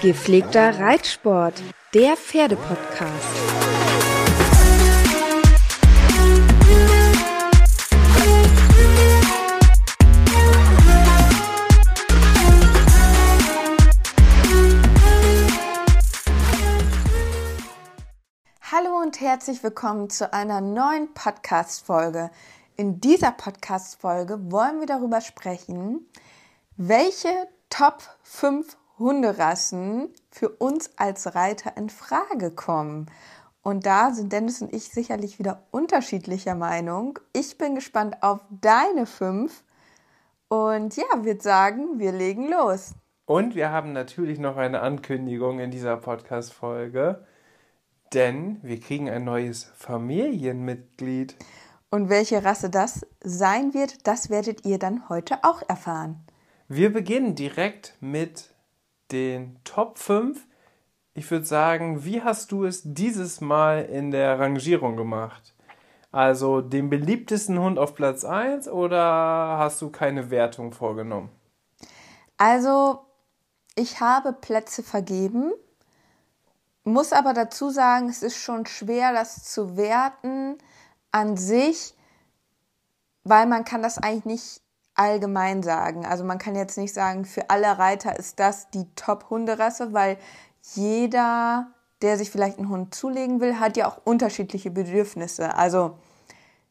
Gepflegter Reitsport, der Pferdepodcast. Hallo und herzlich willkommen zu einer neuen Podcast-Folge. In dieser Podcast-Folge wollen wir darüber sprechen, welche Top 5 Hunderassen für uns als Reiter in Frage kommen. Und da sind Dennis und ich sicherlich wieder unterschiedlicher Meinung. Ich bin gespannt auf deine fünf. Und ja, würde sagen, wir legen los. Und wir haben natürlich noch eine Ankündigung in dieser Podcast-Folge, denn wir kriegen ein neues Familienmitglied. Und welche Rasse das sein wird, das werdet ihr dann heute auch erfahren. Wir beginnen direkt mit den Top 5. Ich würde sagen, wie hast du es dieses Mal in der Rangierung gemacht? Also den beliebtesten Hund auf Platz 1 oder hast du keine Wertung vorgenommen? Also, ich habe Plätze vergeben, muss aber dazu sagen, es ist schon schwer, das zu werten an sich, weil man kann das eigentlich nicht allgemein sagen. Also man kann jetzt nicht sagen, für alle Reiter ist das die Top-Hunderasse, weil jeder, der sich vielleicht einen Hund zulegen will, hat ja auch unterschiedliche Bedürfnisse. Also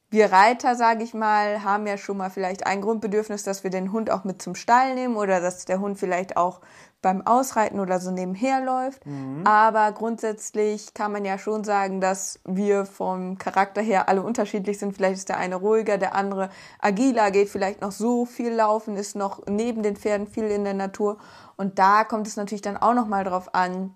wir Reiter, sage ich mal, haben ja schon mal vielleicht ein Grundbedürfnis, dass wir den Hund auch mit zum Stall nehmen oder dass der Hund vielleicht auch beim Ausreiten oder so nebenher läuft. Mhm. Aber grundsätzlich kann man ja schon sagen, dass wir vom Charakter her alle unterschiedlich sind. Vielleicht ist der eine ruhiger, der andere agiler, geht vielleicht noch so viel laufen, ist noch neben den Pferden viel in der Natur. Und da kommt es natürlich dann auch nochmal drauf an,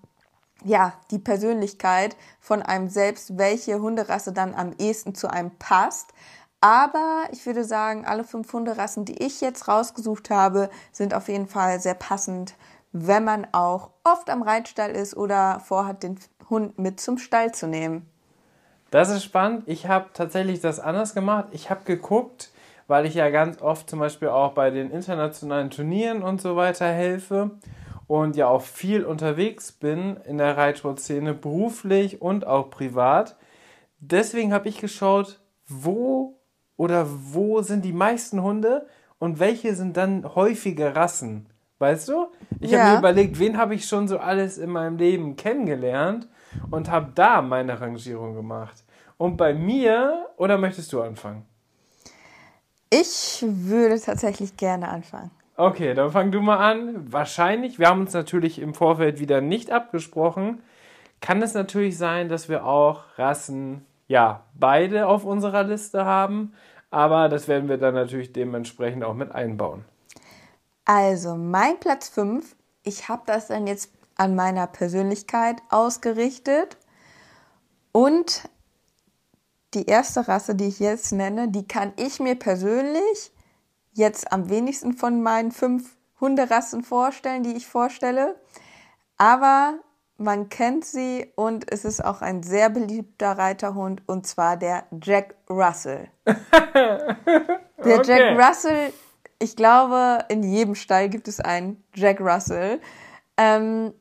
ja, die Persönlichkeit von einem selbst, welche Hunderasse dann am ehesten zu einem passt. Aber ich würde sagen, alle fünf Hunderassen, die ich jetzt rausgesucht habe, sind auf jeden Fall sehr passend, wenn man auch oft am Reitstall ist oder vorhat, den Hund mit zum Stall zu nehmen. Das ist spannend. Ich habe tatsächlich das anders gemacht. Ich habe geguckt, weil ich ja ganz oft zum Beispiel auch bei den internationalen Turnieren und so weiter helfe und ja auch viel unterwegs bin in der Reitsportszene, beruflich und auch privat. Deswegen habe ich geschaut, wo oder wo sind die meisten Hunde und welche sind dann häufige Rassen. Weißt du? Ich ja. habe mir überlegt, wen habe ich schon so alles in meinem Leben kennengelernt und habe da meine Rangierung gemacht. Und bei mir, oder möchtest du anfangen? Ich würde tatsächlich gerne anfangen. Okay, dann fang du mal an. Wahrscheinlich, wir haben uns natürlich im Vorfeld wieder nicht abgesprochen, kann es natürlich sein, dass wir auch Rassen, ja, beide auf unserer Liste haben, aber das werden wir dann natürlich dementsprechend auch mit einbauen. Also, mein Platz 5, ich habe das dann jetzt an meiner Persönlichkeit ausgerichtet und die erste Rasse, die ich jetzt nenne, die kann ich mir persönlich jetzt am wenigsten von meinen fünf Hunderassen vorstellen, die ich vorstelle. Aber man kennt sie und es ist auch ein sehr beliebter Reiterhund und zwar der Jack Russell. der okay. Jack Russell, ich glaube, in jedem Stall gibt es einen Jack Russell. Ähm,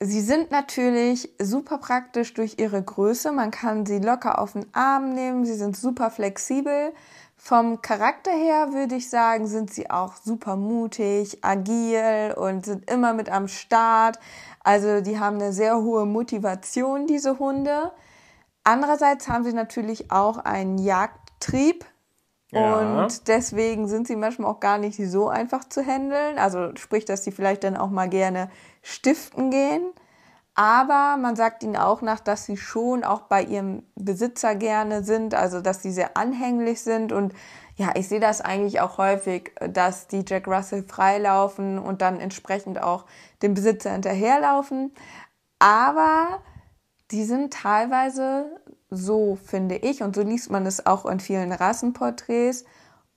sie sind natürlich super praktisch durch ihre Größe. Man kann sie locker auf den Arm nehmen. Sie sind super flexibel. Vom Charakter her würde ich sagen, sind sie auch super mutig, agil und sind immer mit am Start. Also die haben eine sehr hohe Motivation, diese Hunde. Andererseits haben sie natürlich auch einen Jagdtrieb. Ja. Und deswegen sind sie manchmal auch gar nicht so einfach zu handeln. Also sprich, dass sie vielleicht dann auch mal gerne stiften gehen. Aber man sagt ihnen auch nach, dass sie schon auch bei ihrem Besitzer gerne sind, also dass sie sehr anhänglich sind. Und ja, ich sehe das eigentlich auch häufig, dass die Jack Russell freilaufen und dann entsprechend auch dem Besitzer hinterherlaufen. Aber die sind teilweise so, finde ich, und so liest man es auch in vielen Rassenporträts,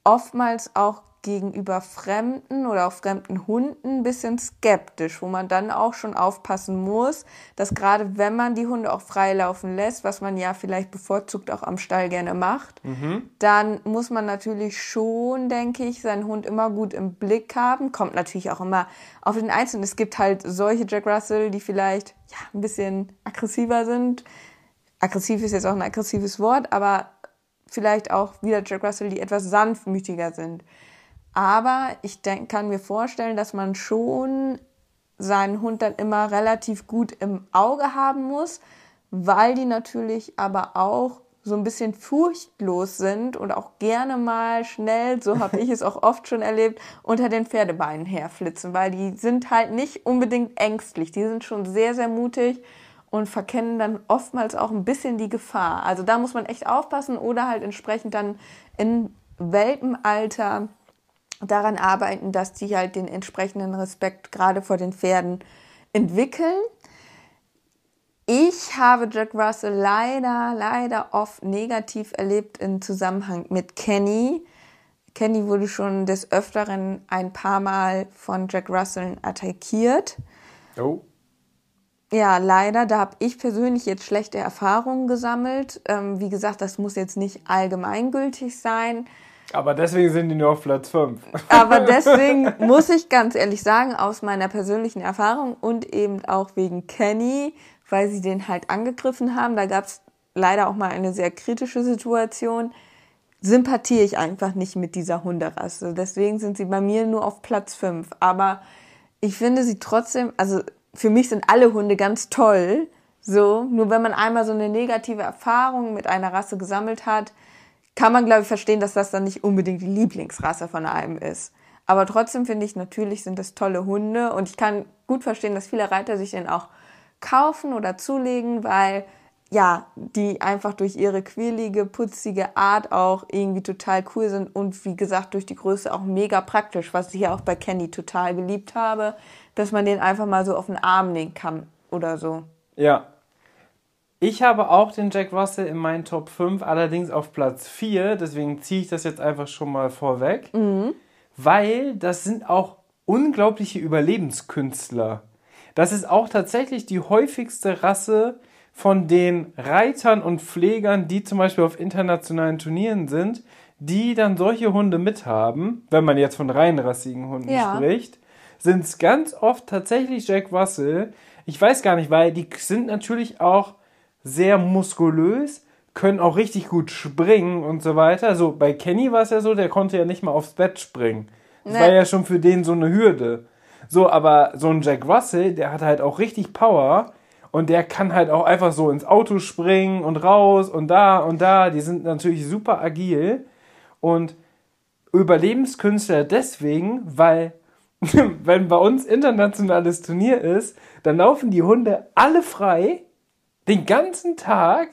oftmals auch gegenüber Fremden oder auch fremden Hunden ein bisschen skeptisch, wo man dann auch schon aufpassen muss, dass gerade wenn man die Hunde auch freilaufen lässt, was man ja vielleicht bevorzugt auch am Stall gerne macht, mhm. dann muss man natürlich schon, denke ich, seinen Hund immer gut im Blick haben. Kommt natürlich auch immer auf den Einzelnen. Es gibt halt solche Jack Russell, die vielleicht ja, ein bisschen aggressiver sind. Aggressiv ist jetzt auch ein aggressives Wort, aber vielleicht auch wieder Jack Russell, die etwas sanftmütiger sind. Aber ich denk, kann mir vorstellen, dass man schon seinen Hund dann immer relativ gut im Auge haben muss, weil die natürlich aber auch so ein bisschen furchtlos sind und auch gerne mal schnell, so habe ich es auch oft schon erlebt, unter den Pferdebeinen herflitzen, weil die sind halt nicht unbedingt ängstlich, die sind schon sehr, sehr mutig und verkennen dann oftmals auch ein bisschen die Gefahr. Also da muss man echt aufpassen oder halt entsprechend dann in Welpenalter daran arbeiten, dass die halt den entsprechenden Respekt gerade vor den Pferden entwickeln. Ich habe Jack Russell leider, leider oft negativ erlebt im Zusammenhang mit Kenny. Kenny wurde schon des Öfteren ein paar Mal von Jack Russell attackiert. Oh. Ja, leider. Da habe ich persönlich jetzt schlechte Erfahrungen gesammelt. Ähm, wie gesagt, das muss jetzt nicht allgemeingültig sein. Aber deswegen sind die nur auf Platz 5. Aber deswegen muss ich ganz ehrlich sagen, aus meiner persönlichen Erfahrung und eben auch wegen Kenny, weil sie den halt angegriffen haben, da gab es leider auch mal eine sehr kritische Situation, sympathiere ich einfach nicht mit dieser Hunderasse. Deswegen sind sie bei mir nur auf Platz 5. Aber ich finde sie trotzdem, also für mich sind alle Hunde ganz toll. So, nur wenn man einmal so eine negative Erfahrung mit einer Rasse gesammelt hat, kann man, glaube ich, verstehen, dass das dann nicht unbedingt die Lieblingsrasse von einem ist. Aber trotzdem finde ich, natürlich sind das tolle Hunde und ich kann gut verstehen, dass viele Reiter sich den auch kaufen oder zulegen, weil ja, die einfach durch ihre quirlige, putzige Art auch irgendwie total cool sind und wie gesagt durch die Größe auch mega praktisch, was ich ja auch bei Kenny total geliebt habe, dass man den einfach mal so auf den Arm nehmen kann oder so. Ja, ich habe auch den Jack Russell in meinen Top 5, allerdings auf Platz 4. Deswegen ziehe ich das jetzt einfach schon mal vorweg. Mhm. Weil das sind auch unglaubliche Überlebenskünstler. Das ist auch tatsächlich die häufigste Rasse von den Reitern und Pflegern, die zum Beispiel auf internationalen Turnieren sind, die dann solche Hunde mithaben, wenn man jetzt von reinrassigen Hunden ja. spricht, sind es ganz oft tatsächlich Jack Russell. Ich weiß gar nicht, weil die sind natürlich auch sehr muskulös, können auch richtig gut springen und so weiter. So bei Kenny war es ja so, der konnte ja nicht mal aufs Bett springen. Das nee. war ja schon für den so eine Hürde. So, aber so ein Jack Russell, der hat halt auch richtig Power und der kann halt auch einfach so ins Auto springen und raus und da und da. Die sind natürlich super agil und Überlebenskünstler deswegen, weil wenn bei uns internationales Turnier ist, dann laufen die Hunde alle frei den ganzen Tag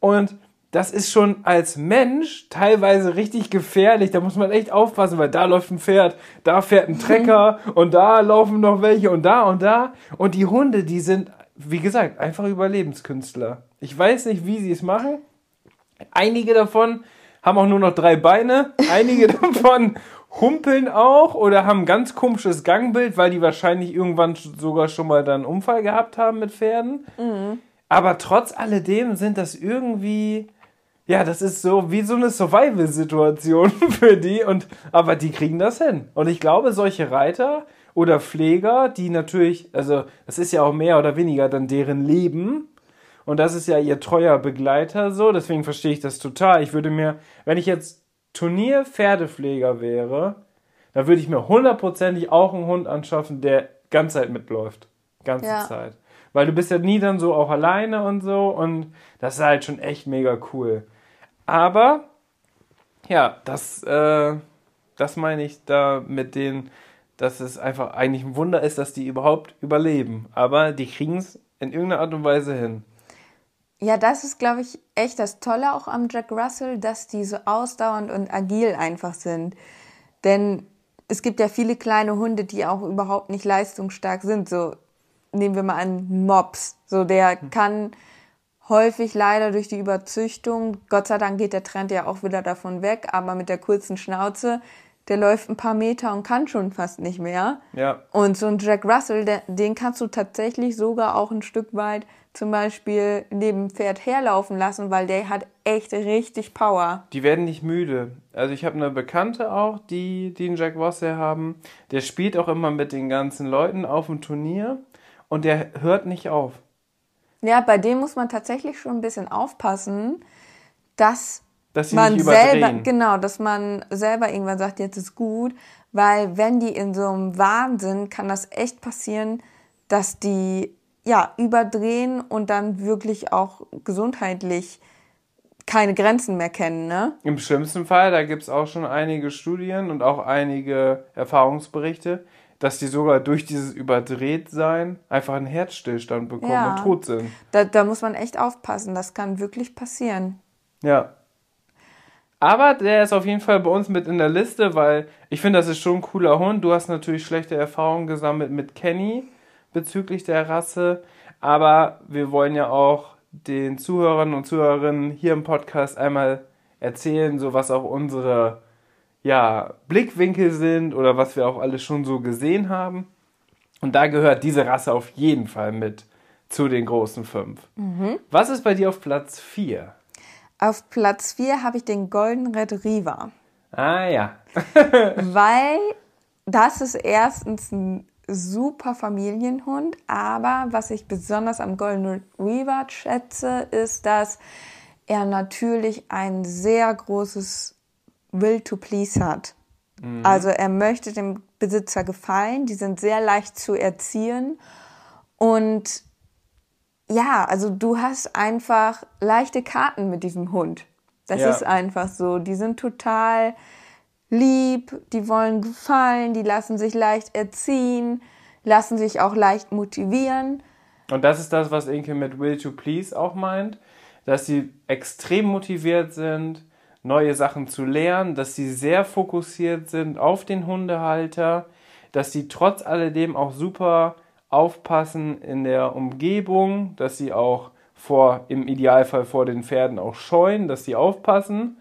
und das ist schon als Mensch teilweise richtig gefährlich. Da muss man echt aufpassen, weil da läuft ein Pferd, da fährt ein Trecker und da laufen noch welche und da und da. Und die Hunde, die sind, wie gesagt, einfach Überlebenskünstler. Ich weiß nicht, wie sie es machen. Einige davon haben auch nur noch drei Beine. Einige davon humpeln auch oder haben ein ganz komisches Gangbild, weil die wahrscheinlich irgendwann sogar schon mal dann einen Unfall gehabt haben mit Pferden. Mhm. Aber trotz alledem sind das irgendwie, ja, das ist so wie so eine Survival-Situation für die und, aber die kriegen das hin. Und ich glaube, solche Reiter oder Pfleger, die natürlich, also, das ist ja auch mehr oder weniger dann deren Leben. Und das ist ja ihr treuer Begleiter so, deswegen verstehe ich das total. Ich würde mir, wenn ich jetzt Turnier-Pferdepfleger wäre, dann würde ich mir hundertprozentig auch einen Hund anschaffen, der ganze Zeit mitläuft. Ganze ja. Zeit weil du bist ja nie dann so auch alleine und so und das ist halt schon echt mega cool. Aber ja, das, äh, das meine ich da mit denen, dass es einfach eigentlich ein Wunder ist, dass die überhaupt überleben. Aber die kriegen es in irgendeiner Art und Weise hin. Ja, das ist, glaube ich, echt das Tolle auch am Jack Russell, dass die so ausdauernd und agil einfach sind. Denn es gibt ja viele kleine Hunde, die auch überhaupt nicht leistungsstark sind. So nehmen wir mal an Mops. So der hm. kann häufig leider durch die Überzüchtung, Gott sei Dank geht der Trend ja auch wieder davon weg, aber mit der kurzen Schnauze, der läuft ein paar Meter und kann schon fast nicht mehr. Ja. Und so ein Jack Russell, der, den kannst du tatsächlich sogar auch ein Stück weit zum Beispiel neben dem Pferd herlaufen lassen, weil der hat echt richtig Power. Die werden nicht müde. Also ich habe eine Bekannte auch, die, die einen Jack Russell haben. Der spielt auch immer mit den ganzen Leuten auf dem Turnier und der hört nicht auf. Ja, bei dem muss man tatsächlich schon ein bisschen aufpassen, dass, dass man selber, genau, dass man selber irgendwann sagt, jetzt ist gut, weil wenn die in so einem Wahn sind, kann das echt passieren, dass die ja, überdrehen und dann wirklich auch gesundheitlich keine Grenzen mehr kennen, ne? Im schlimmsten Fall, da gibt es auch schon einige Studien und auch einige Erfahrungsberichte, dass die sogar durch dieses Überdrehtsein einfach einen Herzstillstand bekommen ja. und tot sind. Da, da muss man echt aufpassen, das kann wirklich passieren. Ja. Aber der ist auf jeden Fall bei uns mit in der Liste, weil ich finde, das ist schon ein cooler Hund. Du hast natürlich schlechte Erfahrungen gesammelt mit Kenny bezüglich der Rasse, aber wir wollen ja auch den Zuhörern und Zuhörerinnen hier im Podcast einmal erzählen, so was auch unsere ja, Blickwinkel sind oder was wir auch alles schon so gesehen haben. Und da gehört diese Rasse auf jeden Fall mit zu den großen fünf. Mhm. Was ist bei dir auf Platz 4? Auf Platz 4 habe ich den Golden Retriever. Ah ja. Weil das ist erstens ein super Familienhund, aber was ich besonders am Golden Retriever schätze, ist, dass er natürlich ein sehr großes Will to Please hat. Mhm. Also er möchte dem Besitzer gefallen, die sind sehr leicht zu erziehen und ja, also du hast einfach leichte Karten mit diesem Hund. Das ja. ist einfach so. Die sind total lieb, die wollen gefallen, die lassen sich leicht erziehen, lassen sich auch leicht motivieren. Und das ist das, was Inke mit Will to Please auch meint, dass sie extrem motiviert sind, neue Sachen zu lernen, dass sie sehr fokussiert sind auf den Hundehalter, dass sie trotz alledem auch super aufpassen in der Umgebung, dass sie auch vor, im Idealfall vor den Pferden auch scheuen, dass sie aufpassen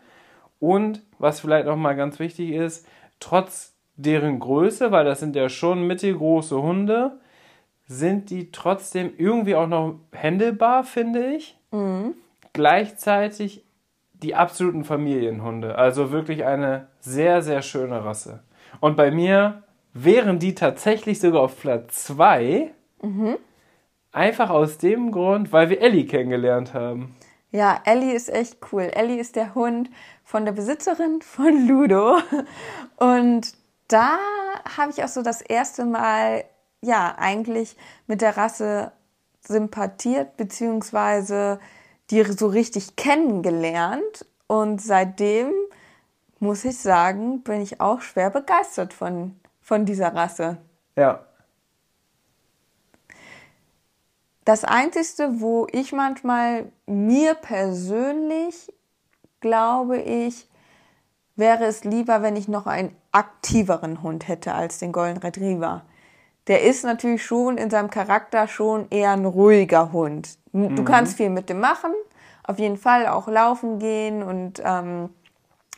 und was vielleicht auch mal ganz wichtig ist, trotz deren Größe, weil das sind ja schon mittelgroße Hunde, sind die trotzdem irgendwie auch noch händelbar, finde ich. Mhm. Gleichzeitig die absoluten Familienhunde. Also wirklich eine sehr, sehr schöne Rasse. Und bei mir wären die tatsächlich sogar auf Platz 2. Mhm. Einfach aus dem Grund, weil wir Ellie kennengelernt haben. Ja, Ellie ist echt cool. Ellie ist der Hund von der Besitzerin von Ludo. Und da habe ich auch so das erste Mal, ja, eigentlich mit der Rasse sympathiert, beziehungsweise die so richtig kennengelernt. Und seitdem, muss ich sagen, bin ich auch schwer begeistert von, von dieser Rasse. Ja. Das Einzige, wo ich manchmal mir persönlich, glaube ich, wäre es lieber, wenn ich noch einen aktiveren Hund hätte als den Golden Retriever. Der ist natürlich schon in seinem Charakter schon eher ein ruhiger Hund. Du mhm. kannst viel mit dem machen, auf jeden Fall auch laufen gehen und ähm,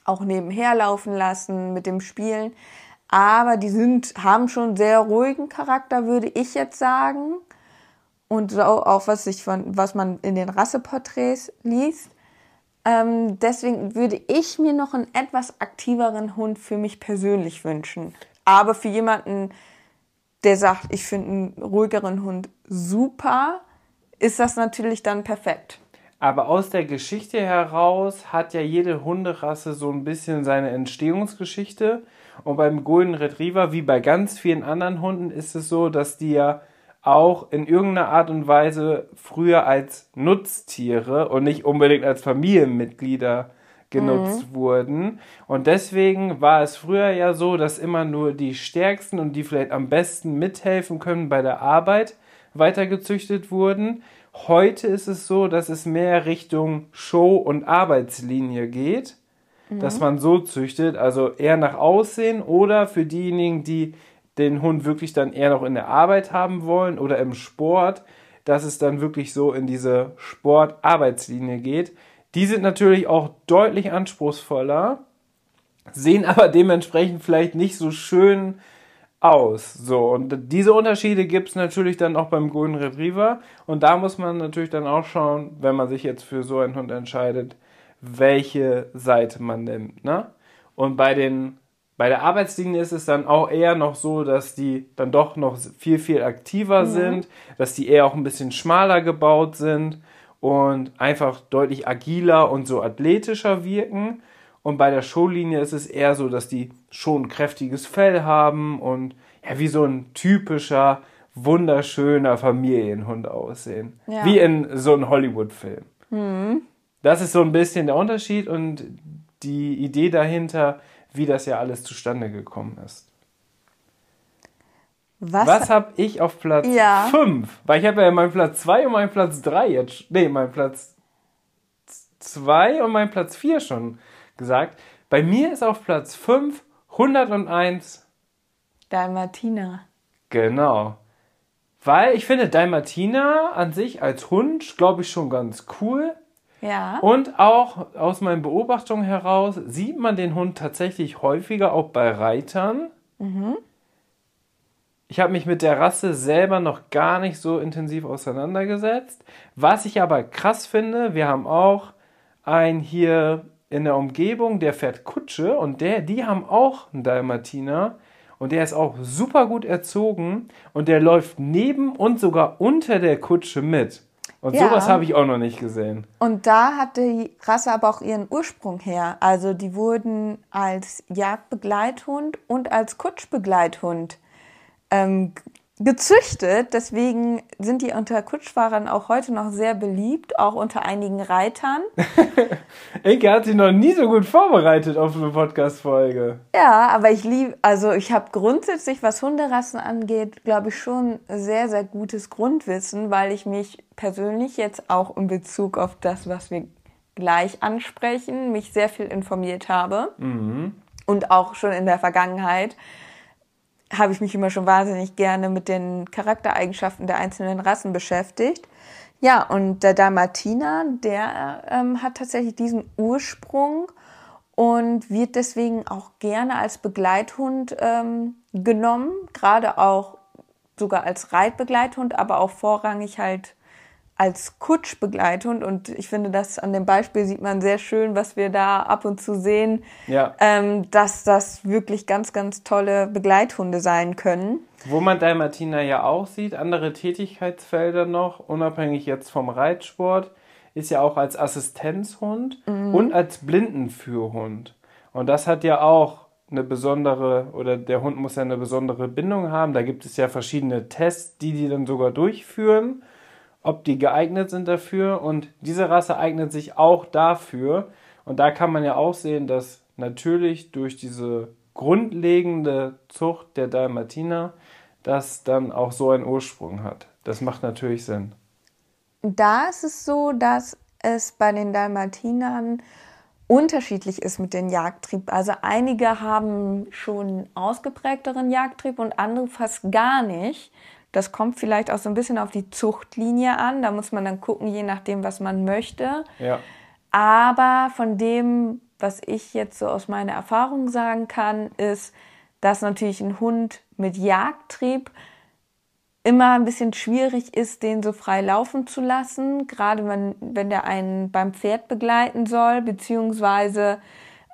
auch nebenher laufen lassen, mit dem spielen. Aber die sind, haben schon sehr ruhigen Charakter, würde ich jetzt sagen und auch was sich von, was man in den Rasseporträts liest. Ähm, deswegen würde ich mir noch einen etwas aktiveren Hund für mich persönlich wünschen. Aber für jemanden, der sagt, ich finde einen ruhigeren Hund super, ist das natürlich dann perfekt. Aber aus der Geschichte heraus hat ja jede Hunderasse so ein bisschen seine Entstehungsgeschichte. Und beim Golden Retriever, wie bei ganz vielen anderen Hunden, ist es so, dass die ja auch in irgendeiner Art und Weise früher als Nutztiere und nicht unbedingt als Familienmitglieder genutzt mhm. wurden. Und deswegen war es früher ja so, dass immer nur die Stärksten und die vielleicht am besten mithelfen können bei der Arbeit weitergezüchtet wurden. Heute ist es so, dass es mehr Richtung Show- und Arbeitslinie geht, mhm. dass man so züchtet, also eher nach Aussehen oder für diejenigen, die den Hund wirklich dann eher noch in der Arbeit haben wollen oder im Sport, dass es dann wirklich so in diese Sport-Arbeitslinie geht. Die sind natürlich auch deutlich anspruchsvoller, sehen aber dementsprechend vielleicht nicht so schön aus. So, und diese Unterschiede gibt es natürlich dann auch beim Golden Retriever. Und da muss man natürlich dann auch schauen, wenn man sich jetzt für so einen Hund entscheidet, welche Seite man nimmt. Ne? Und bei den bei der Arbeitslinie ist es dann auch eher noch so, dass die dann doch noch viel, viel aktiver mhm. sind, dass die eher auch ein bisschen schmaler gebaut sind und einfach deutlich agiler und so athletischer wirken. Und bei der Showlinie ist es eher so, dass die schon ein kräftiges Fell haben und ja, wie so ein typischer, wunderschöner Familienhund aussehen. Ja. Wie in so einem Hollywood-Film. Mhm. Das ist so ein bisschen der Unterschied und die Idee dahinter, wie das ja alles zustande gekommen ist. Was, Was habe ich auf Platz 5? Ja. Weil ich habe ja meinen Platz 2 und meinen Platz 3 jetzt. Nee, meinen Platz 2 und meinen Platz 4 schon gesagt. Bei mir ist auf Platz 5 101 Dalmatiner. Genau. Weil ich finde Dalmatiner an sich als Hund, glaube ich, schon ganz cool. Ja. Und auch aus meinen Beobachtungen heraus sieht man den Hund tatsächlich häufiger auch bei Reitern. Mhm. Ich habe mich mit der Rasse selber noch gar nicht so intensiv auseinandergesetzt. Was ich aber krass finde, wir haben auch einen hier in der Umgebung, der fährt Kutsche und der, die haben auch einen Dalmatiner und der ist auch super gut erzogen und der läuft neben und sogar unter der Kutsche mit. Und ja. sowas habe ich auch noch nicht gesehen. Und da hat die Rasse aber auch ihren Ursprung her. Also die wurden als Jagdbegleithund und als Kutschbegleithund ähm, gezüchtet. Deswegen sind die unter Kutschfahrern auch heute noch sehr beliebt, auch unter einigen Reitern. Inke hat sich noch nie so gut vorbereitet auf eine Podcast-Folge. Ja, aber ich liebe, also ich habe grundsätzlich, was Hunderassen angeht, glaube ich schon sehr, sehr gutes Grundwissen, weil ich mich persönlich jetzt auch in Bezug auf das, was wir gleich ansprechen, mich sehr viel informiert habe. Mhm. Und auch schon in der Vergangenheit habe ich mich immer schon wahnsinnig gerne mit den Charaktereigenschaften der einzelnen Rassen beschäftigt. Ja, und der Dalmatiner, der ähm, hat tatsächlich diesen Ursprung und wird deswegen auch gerne als Begleithund ähm, genommen, gerade auch sogar als Reitbegleithund, aber auch vorrangig halt als Kutschbegleithund und ich finde, das an dem Beispiel sieht man sehr schön, was wir da ab und zu sehen, ja. ähm, dass das wirklich ganz, ganz tolle Begleithunde sein können. Wo man Dalmatiner ja auch sieht, andere Tätigkeitsfelder noch, unabhängig jetzt vom Reitsport, ist ja auch als Assistenzhund mhm. und als Blindenführhund. Und das hat ja auch eine besondere, oder der Hund muss ja eine besondere Bindung haben. Da gibt es ja verschiedene Tests, die die dann sogar durchführen ob die geeignet sind dafür. Und diese Rasse eignet sich auch dafür. Und da kann man ja auch sehen, dass natürlich durch diese grundlegende Zucht der Dalmatiner das dann auch so einen Ursprung hat. Das macht natürlich Sinn. Da ist es so, dass es bei den Dalmatinern unterschiedlich ist mit dem Jagdtrieb. Also einige haben schon ausgeprägteren Jagdtrieb und andere fast gar nicht. Das kommt vielleicht auch so ein bisschen auf die Zuchtlinie an. Da muss man dann gucken, je nachdem, was man möchte. Ja. Aber von dem, was ich jetzt so aus meiner Erfahrung sagen kann, ist, dass natürlich ein Hund mit Jagdtrieb immer ein bisschen schwierig ist, den so frei laufen zu lassen, gerade wenn, wenn der einen beim Pferd begleiten soll, beziehungsweise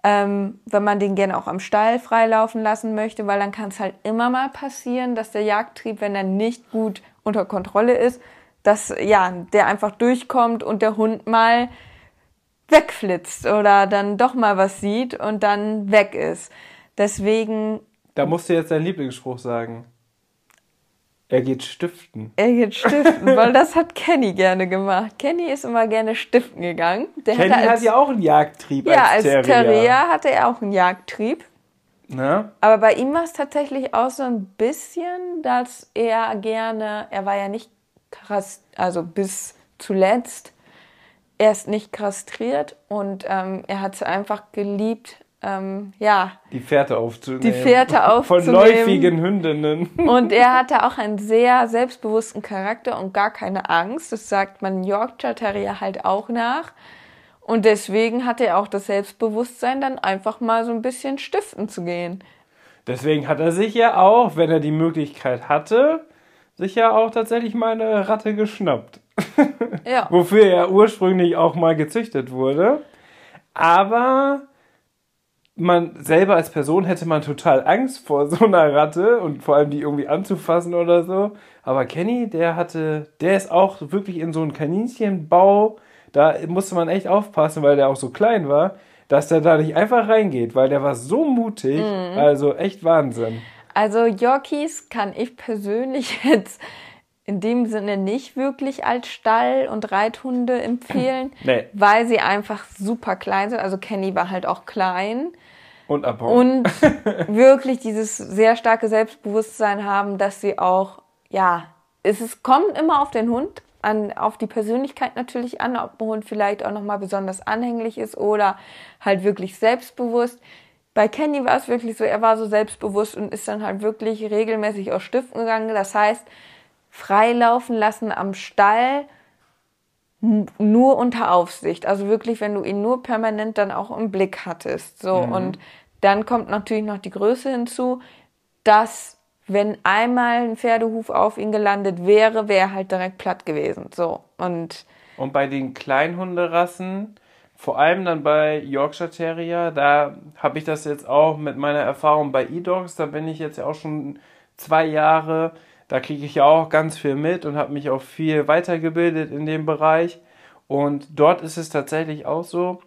ähm, wenn man den gerne auch am Stall freilaufen lassen möchte, weil dann kann es halt immer mal passieren, dass der Jagdtrieb, wenn er nicht gut unter Kontrolle ist, dass ja, der einfach durchkommt und der Hund mal wegflitzt oder dann doch mal was sieht und dann weg ist. Deswegen. Da musst du jetzt deinen Lieblingsspruch sagen. Er geht stiften. Er geht stiften, weil das hat Kenny gerne gemacht. Kenny ist immer gerne stiften gegangen. Der Kenny als, hat ja auch einen Jagdtrieb ja, als Terrier. Ja, als Terrier hatte er auch einen Jagdtrieb. Na? Aber bei ihm war es tatsächlich auch so ein bisschen, dass er gerne, er war ja nicht also bis zuletzt erst nicht kastriert und ähm, er hat es einfach geliebt, ähm, ja. Die Fährte aufzunehmen. Die Fährte aufzunehmen. Von läufigen Hündinnen. Und er hatte auch einen sehr selbstbewussten Charakter und gar keine Angst. Das sagt man Yorkshire Terrier halt auch nach. Und deswegen hatte er auch das Selbstbewusstsein, dann einfach mal so ein bisschen stiften zu gehen. Deswegen hat er sich ja auch, wenn er die Möglichkeit hatte, sich ja auch tatsächlich mal eine Ratte geschnappt. Ja. Wofür er ursprünglich auch mal gezüchtet wurde. Aber man selber als Person hätte man total Angst vor so einer Ratte und vor allem die irgendwie anzufassen oder so. Aber Kenny, der hatte, der ist auch wirklich in so einem Kaninchenbau. Da musste man echt aufpassen, weil der auch so klein war, dass der da nicht einfach reingeht, weil der war so mutig. Mhm. Also echt Wahnsinn. Also Yorkies kann ich persönlich jetzt in dem Sinne nicht wirklich als Stall- und Reithunde empfehlen, nee. weil sie einfach super klein sind. Also Kenny war halt auch klein. Und abhauen. Und wirklich dieses sehr starke Selbstbewusstsein haben, dass sie auch, ja, es ist, kommt immer auf den Hund an, auf die Persönlichkeit natürlich an, ob ein Hund vielleicht auch nochmal besonders anhänglich ist oder halt wirklich selbstbewusst. Bei Kenny war es wirklich so, er war so selbstbewusst und ist dann halt wirklich regelmäßig aus Stiften gegangen. Das heißt, freilaufen lassen am Stall, nur unter Aufsicht. Also wirklich, wenn du ihn nur permanent dann auch im Blick hattest. So mhm. und dann kommt natürlich noch die Größe hinzu, dass wenn einmal ein Pferdehuf auf ihn gelandet wäre, wäre er halt direkt platt gewesen. So und und bei den Kleinhunderassen, vor allem dann bei Yorkshire Terrier, da habe ich das jetzt auch mit meiner Erfahrung bei E-Dogs, da bin ich jetzt ja auch schon zwei Jahre da kriege ich ja auch ganz viel mit und habe mich auch viel weitergebildet in dem Bereich. Und dort ist es tatsächlich auch so,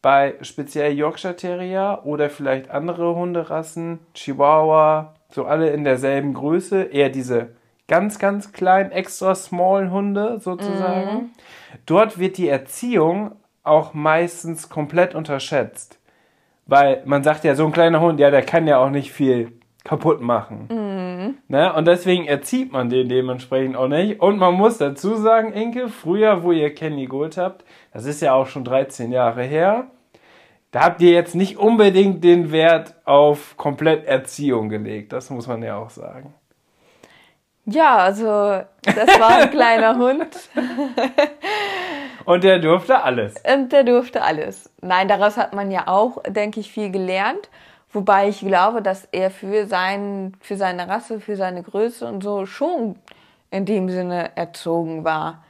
bei speziell Yorkshire Terrier oder vielleicht andere Hunderassen, Chihuahua, so alle in derselben Größe, eher diese ganz, ganz kleinen, extra small Hunde sozusagen. Mhm. Dort wird die Erziehung auch meistens komplett unterschätzt. Weil man sagt ja, so ein kleiner Hund, ja, der kann ja auch nicht viel kaputt machen. Mhm. Ne? Und deswegen erzieht man den dementsprechend auch nicht. Und man muss dazu sagen, Inke, früher, wo ihr Kenny geholt habt, das ist ja auch schon 13 Jahre her, da habt ihr jetzt nicht unbedingt den Wert auf komplett Erziehung gelegt. Das muss man ja auch sagen. Ja, also das war ein kleiner Hund. Und der durfte alles. Und der durfte alles. Nein, daraus hat man ja auch, denke ich, viel gelernt. Wobei ich glaube, dass er für, sein, für seine Rasse, für seine Größe und so schon in dem Sinne erzogen war.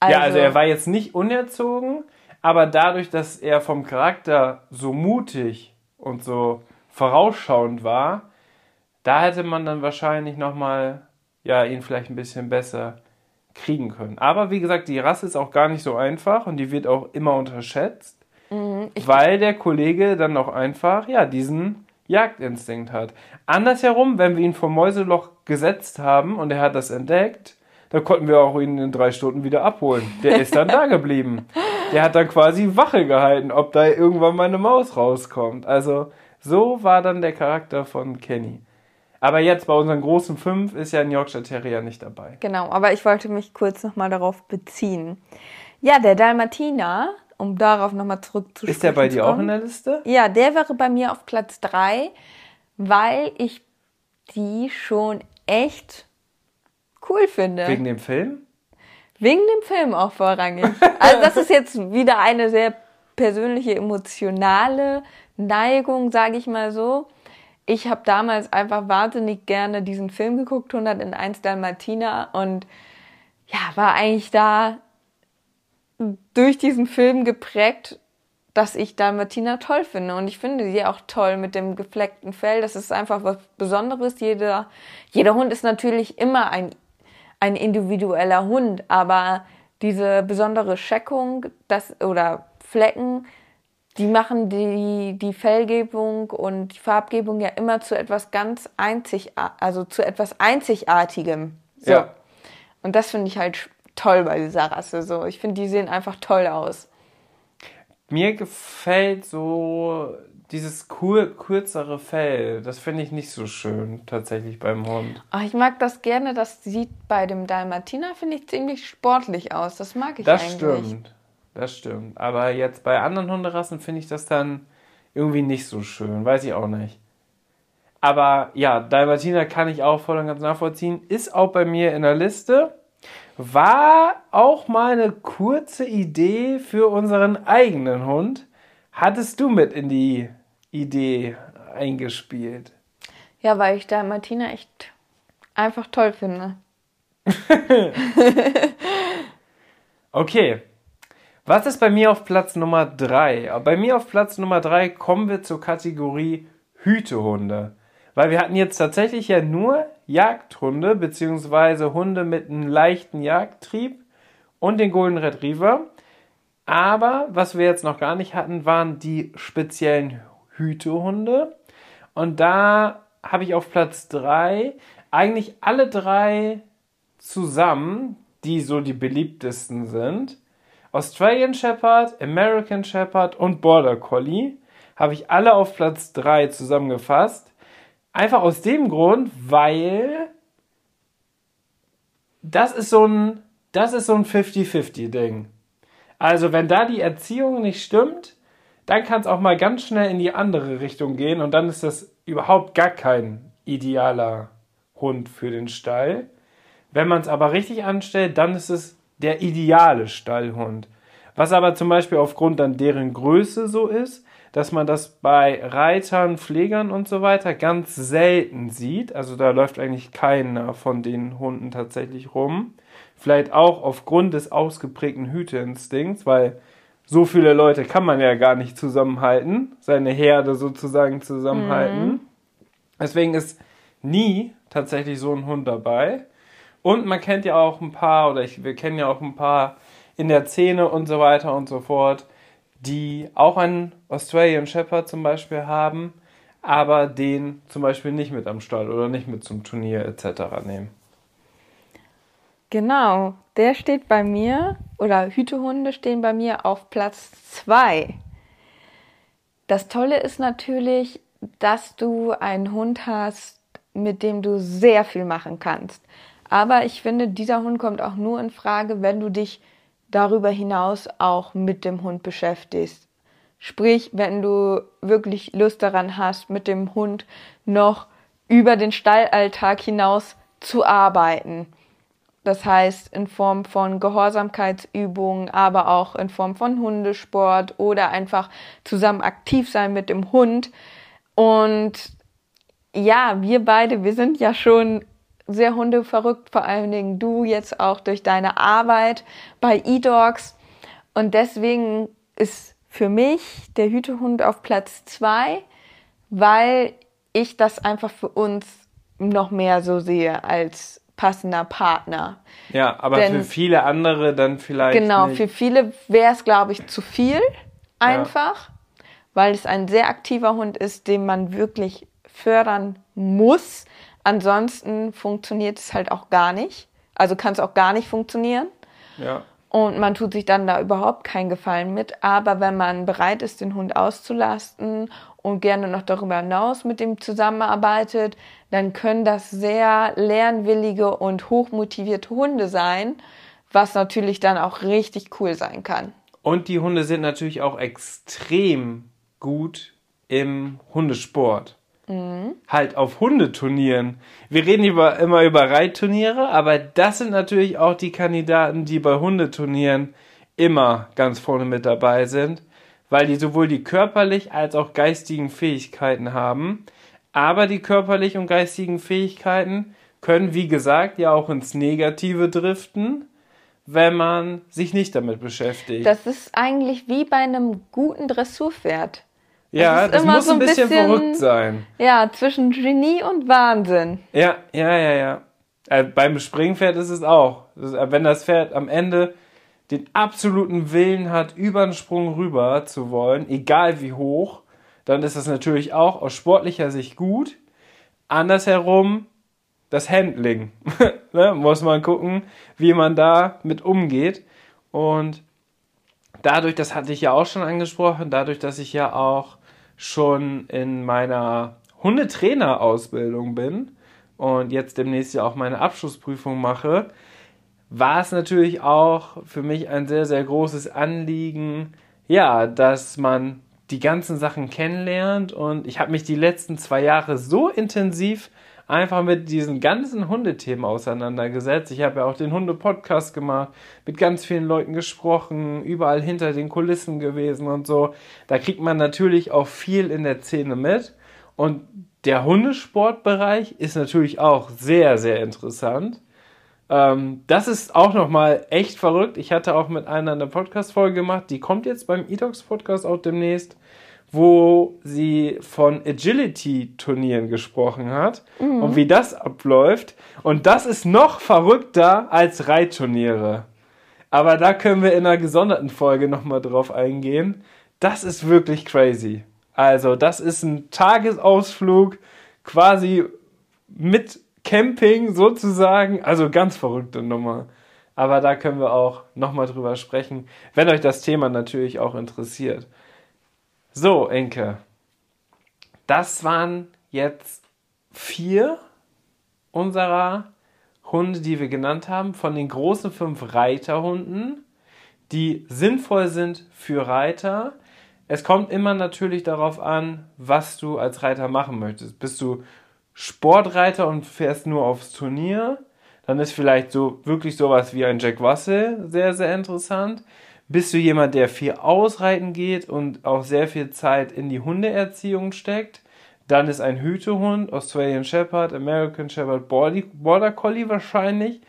Also, ja, also er war jetzt nicht unerzogen, aber dadurch, dass er vom Charakter so mutig und so vorausschauend war, da hätte man dann wahrscheinlich nochmal, ja, ihn vielleicht ein bisschen besser kriegen können. Aber wie gesagt, die Rasse ist auch gar nicht so einfach und die wird auch immer unterschätzt. Mhm, weil der Kollege dann auch einfach, ja, diesen Jagdinstinkt hat. Andersherum, wenn wir ihn vom Mäuseloch gesetzt haben und er hat das entdeckt, dann konnten wir auch ihn in drei Stunden wieder abholen. Der ist dann da geblieben. Der hat dann quasi Wache gehalten, ob da irgendwann mal eine Maus rauskommt. Also so war dann der Charakter von Kenny. Aber jetzt bei unseren großen fünf ist ja ein Yorkshire Terrier nicht dabei. Genau, aber ich wollte mich kurz nochmal darauf beziehen. Ja, der Dalmatiner um darauf nochmal zurückzusprechen. Ist der bei dir auch in der Liste? Ja, der wäre bei mir auf Platz 3, weil ich die schon echt cool finde. Wegen dem Film? Wegen dem Film auch vorrangig. Also das ist jetzt wieder eine sehr persönliche, emotionale Neigung, sage ich mal so. Ich habe damals einfach wahnsinnig gerne diesen Film geguckt, 101 Dalmatiner und ja, war eigentlich da durch diesen Film geprägt, dass ich Dalmatiner toll finde. Und ich finde sie auch toll mit dem gefleckten Fell. Das ist einfach was Besonderes. Jeder, jeder Hund ist natürlich immer ein, ein individueller Hund, aber diese besondere Scheckung das, oder Flecken, die machen die, die Fellgebung und die Farbgebung ja immer zu etwas ganz einzig, also zu etwas Einzigartigem. So. Ja. Und das finde ich halt toll bei dieser Rasse. So, ich finde, die sehen einfach toll aus. mir gefällt so dieses kur kürzere Fell. Das finde ich nicht so schön tatsächlich beim Hund. Ach, ich mag das gerne. Das sieht bei dem Dalmatiner, finde ich, ziemlich sportlich aus. Das mag ich Das eigentlich. stimmt. Das stimmt. Aber jetzt bei anderen Hunderassen finde ich das dann irgendwie nicht so schön. Weiß ich auch nicht. Aber ja, Dalmatiner kann ich auch voll und ganz nachvollziehen. Ist auch bei mir in der Liste. War auch mal eine kurze Idee für unseren eigenen Hund. Hattest du mit in die Idee eingespielt? Ja, weil ich Dalmatiner echt einfach toll finde. Okay. Was ist bei mir auf Platz Nummer 3? Bei mir auf Platz Nummer 3 kommen wir zur Kategorie Hütehunde. Weil wir hatten jetzt tatsächlich ja nur Jagdhunde, beziehungsweise Hunde mit einem leichten Jagdtrieb und den Golden Retriever. Aber was wir jetzt noch gar nicht hatten, waren die speziellen Hütehunde. Und da habe ich auf Platz 3 eigentlich alle drei zusammen, die so die beliebtesten sind. Australian Shepherd, American Shepherd und Border Collie habe ich alle auf Platz 3 zusammengefasst. Einfach aus dem Grund, weil das ist so ein, das ist so ein 50-50-Ding. Also, wenn da die Erziehung nicht stimmt, dann kann es auch mal ganz schnell in die andere Richtung gehen und dann ist das überhaupt gar kein idealer Hund für den Stall. Wenn man es aber richtig anstellt, dann ist es der ideale Stallhund. Was aber zum Beispiel aufgrund dann deren Größe so ist, dass man das bei Reitern, Pflegern und so weiter ganz selten sieht. Also da läuft eigentlich keiner von den Hunden tatsächlich rum. Vielleicht auch aufgrund des ausgeprägten Hüteinstinkts, weil so viele Leute kann man ja gar nicht zusammenhalten, seine Herde sozusagen zusammenhalten. Mhm. Deswegen ist nie tatsächlich so ein Hund dabei. Und man kennt ja auch ein paar, oder ich, wir kennen ja auch ein paar in der Szene und so weiter und so fort, die auch einen Australian Shepherd zum Beispiel haben, aber den zum Beispiel nicht mit am Stall oder nicht mit zum Turnier etc. nehmen. Genau, der steht bei mir, oder Hütehunde stehen bei mir auf Platz 2. Das Tolle ist natürlich, dass du einen Hund hast, mit dem du sehr viel machen kannst. Aber ich finde, dieser Hund kommt auch nur in Frage, wenn du dich darüber hinaus auch mit dem Hund beschäftigst. Sprich, wenn du wirklich Lust daran hast, mit dem Hund noch über den Stallalltag hinaus zu arbeiten. Das heißt, in Form von Gehorsamkeitsübungen, aber auch in Form von Hundesport oder einfach zusammen aktiv sein mit dem Hund. Und ja, wir beide, wir sind ja schon sehr hundeverrückt, vor allen Dingen du jetzt auch durch deine Arbeit bei eDogs. Und deswegen ist für mich der Hütehund auf Platz zwei, weil ich das einfach für uns noch mehr so sehe als passender Partner. Ja, aber Denn, für viele andere dann vielleicht. Genau, nicht. für viele wäre es, glaube ich, zu viel einfach, ja. weil es ein sehr aktiver Hund ist, den man wirklich fördern muss, Ansonsten funktioniert es halt auch gar nicht. Also kann es auch gar nicht funktionieren. Ja. Und man tut sich dann da überhaupt keinen Gefallen mit. Aber wenn man bereit ist, den Hund auszulasten und gerne noch darüber hinaus mit ihm zusammenarbeitet, dann können das sehr lernwillige und hochmotivierte Hunde sein, was natürlich dann auch richtig cool sein kann. Und die Hunde sind natürlich auch extrem gut im Hundesport. Mhm. Halt auf Hundeturnieren. Wir reden über, immer über Reitturniere, aber das sind natürlich auch die Kandidaten, die bei Hundeturnieren immer ganz vorne mit dabei sind, weil die sowohl die körperlich als auch geistigen Fähigkeiten haben. Aber die körperlichen und geistigen Fähigkeiten können, wie gesagt, ja auch ins Negative driften, wenn man sich nicht damit beschäftigt. Das ist eigentlich wie bei einem guten Dressurpferd. Ja, das muss so ein bisschen, bisschen, verrückt sein. Ja, zwischen Genie und Wahnsinn. Ja, ja, ja, ja. Äh, beim Springpferd ist es auch. Äh, wenn das Pferd am Ende den absoluten Willen hat, über den Sprung rüber zu wollen, egal wie hoch, dann ist das natürlich auch aus sportlicher Sicht gut. Andersherum das Handling. ne? Muss man gucken, wie man da mit umgeht. Und dadurch, das hatte ich ja auch schon angesprochen, dadurch, dass ich ja auch schon in meiner Hundetrainerausbildung bin und jetzt demnächst ja auch meine Abschlussprüfung mache, war es natürlich auch für mich ein sehr, sehr großes Anliegen, ja, dass man die ganzen Sachen kennenlernt. Und ich habe mich die letzten zwei Jahre so intensiv einfach mit diesen ganzen Hundethemen auseinandergesetzt. Ich habe ja auch den Hunde-Podcast gemacht, mit ganz vielen Leuten gesprochen, überall hinter den Kulissen gewesen und so. Da kriegt man natürlich auch viel in der Szene mit. Und der Hundesportbereich ist natürlich auch sehr, sehr interessant. Ähm, das ist auch nochmal echt verrückt. Ich hatte auch mit einer eine Podcast-Folge gemacht, die kommt jetzt beim eDocs-Podcast auch demnächst wo sie von Agility-Turnieren gesprochen hat mhm. und wie das abläuft. Und das ist noch verrückter als Reitturniere. Aber da können wir in einer gesonderten Folge nochmal drauf eingehen. Das ist wirklich crazy. Also, das ist ein Tagesausflug quasi mit Camping sozusagen. Also ganz verrückte Nummer. Aber da können wir auch nochmal drüber sprechen, wenn euch das Thema natürlich auch interessiert. So, Enke. Das waren jetzt vier unserer Hunde, die wir genannt haben, von den großen fünf Reiterhunden, die sinnvoll sind für Reiter. Es kommt immer natürlich darauf an, was du als Reiter machen möchtest. Bist du Sportreiter und fährst nur aufs Turnier, dann ist vielleicht so wirklich sowas wie ein Jack Russell sehr, sehr interessant. Bist du jemand, der viel ausreiten geht und auch sehr viel Zeit in die Hundeerziehung steckt? Dann ist ein Hütehund, Australian Shepherd, American Shepherd, Border Collie wahrscheinlich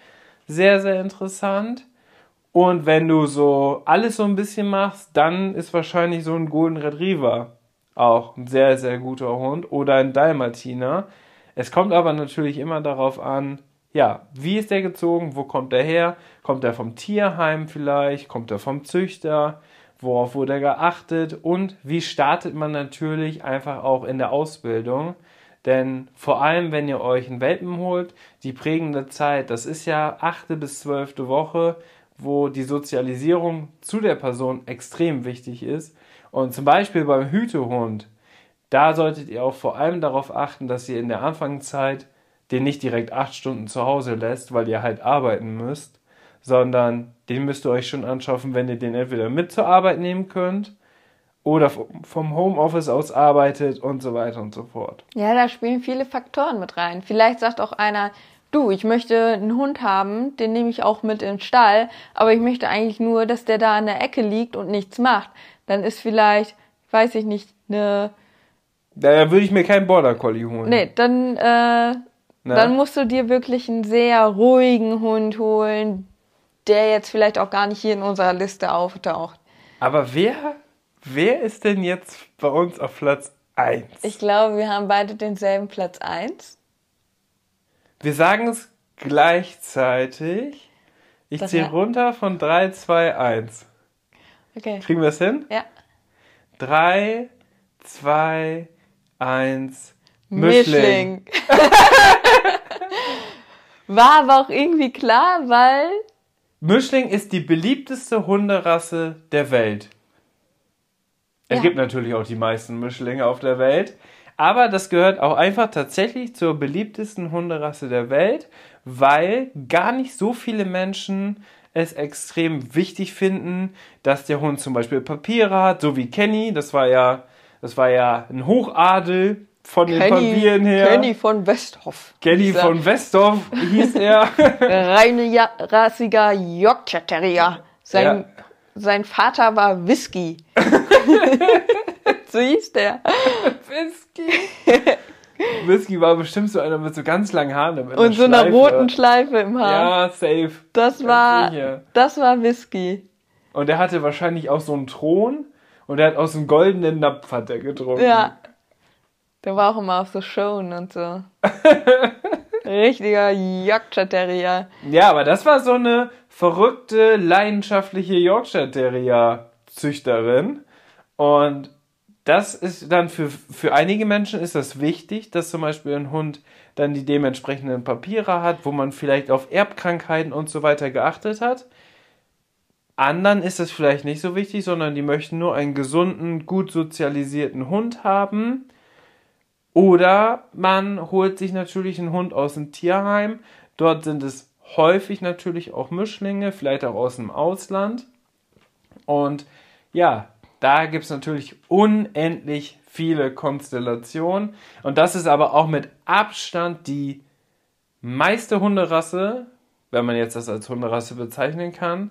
sehr, sehr interessant. Und wenn du so alles so ein bisschen machst, dann ist wahrscheinlich so ein Golden Retriever auch ein sehr, sehr guter Hund oder ein Dalmatiner. Es kommt aber natürlich immer darauf an, ja, wie ist der gezogen? Wo kommt er her? Kommt er vom Tierheim vielleicht? Kommt er vom Züchter? Worauf wurde er geachtet? Und wie startet man natürlich einfach auch in der Ausbildung? Denn vor allem, wenn ihr euch einen Welpen holt, die prägende Zeit, das ist ja achte bis zwölfte Woche, wo die Sozialisierung zu der Person extrem wichtig ist. Und zum Beispiel beim Hütehund, da solltet ihr auch vor allem darauf achten, dass ihr in der Anfangszeit den nicht direkt acht Stunden zu Hause lässt, weil ihr halt arbeiten müsst, sondern den müsst ihr euch schon anschaffen, wenn ihr den entweder mit zur Arbeit nehmen könnt oder vom Homeoffice aus arbeitet und so weiter und so fort. Ja, da spielen viele Faktoren mit rein. Vielleicht sagt auch einer, du, ich möchte einen Hund haben, den nehme ich auch mit in den Stall, aber ich möchte eigentlich nur, dass der da an der Ecke liegt und nichts macht. Dann ist vielleicht, weiß ich nicht, eine. Da würde ich mir keinen Border Collie holen. Nee, dann äh, na? Dann musst du dir wirklich einen sehr ruhigen Hund holen, der jetzt vielleicht auch gar nicht hier in unserer Liste auftaucht. Aber wer, wer ist denn jetzt bei uns auf Platz 1? Ich glaube, wir haben beide denselben Platz 1. Wir sagen es gleichzeitig. Ich zähle runter von 3, 2, 1. Okay. Kriegen wir es hin? Ja. 3, 2, 1. Mischling. Mischling. War aber auch irgendwie klar, weil. Mischling ist die beliebteste Hunderasse der Welt. Es ja. gibt natürlich auch die meisten Mischlinge auf der Welt. Aber das gehört auch einfach tatsächlich zur beliebtesten Hunderasse der Welt, weil gar nicht so viele Menschen es extrem wichtig finden, dass der Hund zum Beispiel Papiere hat, so wie Kenny. Das war ja, das war ja ein Hochadel von den Kenny, Papieren her. Kenny von Westhoff. Kenny von Westhoff hieß er. Reine ja, rassiger Yorkshire Terrier. Sein, ja. sein Vater war Whisky. so hieß der. Whisky. Whisky war bestimmt so einer mit so ganz langen Haaren. Und so einer roten Schleife im Haar. Ja, safe. Das war, das war Whisky. Und er hatte wahrscheinlich auch so einen Thron und er hat aus einem goldenen Napf hat er getrunken. Ja, der war auch immer auf so Showen und so. Richtiger Yorkshire Terrier. Ja, aber das war so eine verrückte, leidenschaftliche Yorkshire Terrier Züchterin. Und das ist dann für, für einige Menschen ist das wichtig, dass zum Beispiel ein Hund dann die dementsprechenden Papiere hat, wo man vielleicht auf Erbkrankheiten und so weiter geachtet hat. anderen ist es vielleicht nicht so wichtig, sondern die möchten nur einen gesunden, gut sozialisierten Hund haben. Oder man holt sich natürlich einen Hund aus dem Tierheim. Dort sind es häufig natürlich auch Mischlinge, vielleicht auch aus dem Ausland. Und ja, da gibt es natürlich unendlich viele Konstellationen. Und das ist aber auch mit Abstand die meiste Hunderasse, wenn man jetzt das als Hunderasse bezeichnen kann,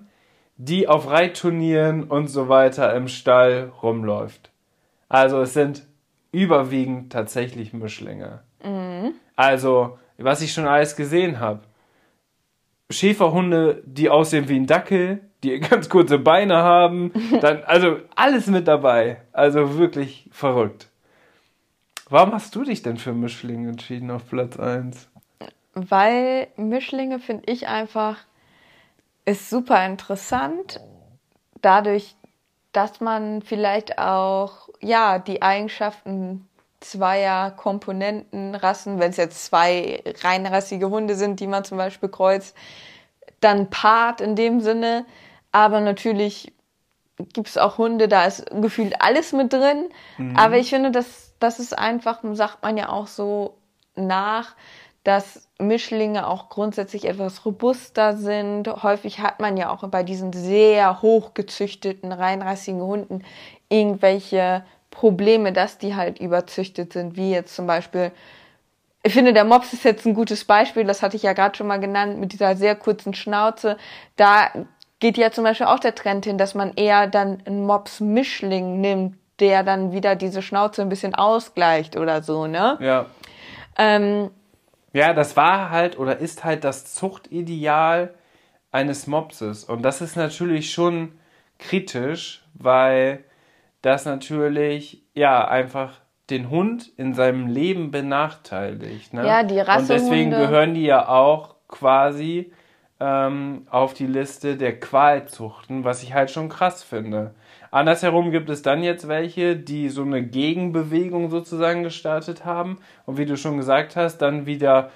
die auf Reitturnieren und so weiter im Stall rumläuft. Also es sind überwiegend tatsächlich Mischlinge. Mhm. Also, was ich schon alles gesehen habe. Schäferhunde, die aussehen wie ein Dackel, die ganz kurze Beine haben. Dann, also alles mit dabei. Also wirklich verrückt. Warum hast du dich denn für Mischlinge entschieden auf Platz 1? Weil Mischlinge finde ich einfach ist super interessant. Dadurch, dass man vielleicht auch ja die Eigenschaften zweier Komponenten, Rassen, wenn es jetzt zwei reinrassige Hunde sind, die man zum Beispiel kreuzt, dann paart in dem Sinne. Aber natürlich gibt es auch Hunde, da ist gefühlt alles mit drin. Mhm. Aber ich finde, das, das ist einfach, sagt man ja auch so nach, dass Mischlinge auch grundsätzlich etwas robuster sind. Häufig hat man ja auch bei diesen sehr hochgezüchteten, reinrassigen Hunden irgendwelche Probleme, dass die halt überzüchtet sind, wie jetzt zum Beispiel ich finde, der Mops ist jetzt ein gutes Beispiel, das hatte ich ja gerade schon mal genannt, mit dieser sehr kurzen Schnauze. Da geht ja zum Beispiel auch der Trend hin, dass man eher dann einen Mops-Mischling nimmt, der dann wieder diese Schnauze ein bisschen ausgleicht oder so, ne? Ja. Ähm, ja, das war halt oder ist halt das Zuchtideal eines Mopses. Und das ist natürlich schon kritisch, weil das natürlich ja einfach den Hund in seinem Leben benachteiligt. Ne? Ja, die Rassehunde. Und deswegen gehören die ja auch quasi ähm, auf die Liste der Qualzuchten, was ich halt schon krass finde. Andersherum gibt es dann jetzt welche, die so eine Gegenbewegung sozusagen gestartet haben und wie du schon gesagt hast, dann wieder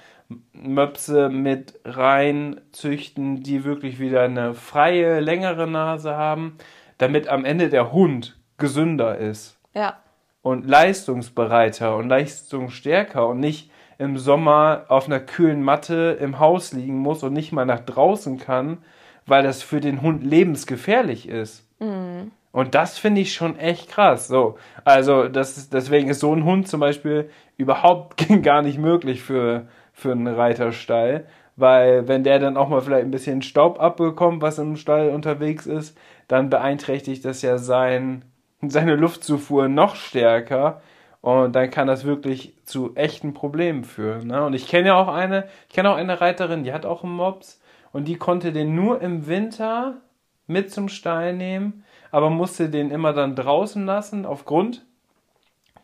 Möpse mit reinzüchten, die wirklich wieder eine freie, längere Nase haben, damit am Ende der Hund gesünder ist. Ja. Und leistungsbereiter und leistungsstärker und nicht im Sommer auf einer kühlen Matte im Haus liegen muss und nicht mal nach draußen kann, weil das für den Hund lebensgefährlich ist. Mhm. Und das finde ich schon echt krass. So, also das ist, deswegen ist so ein Hund zum Beispiel überhaupt gar nicht möglich für, für einen Reiterstall, weil wenn der dann auch mal vielleicht ein bisschen Staub abbekommt, was im Stall unterwegs ist, dann beeinträchtigt das ja sein, seine Luftzufuhr noch stärker und dann kann das wirklich zu echten Problemen führen. Ne? Und ich kenne ja auch eine, ich kenne auch eine Reiterin, die hat auch einen Mops und die konnte den nur im Winter mit zum Stall nehmen, aber musste den immer dann draußen lassen aufgrund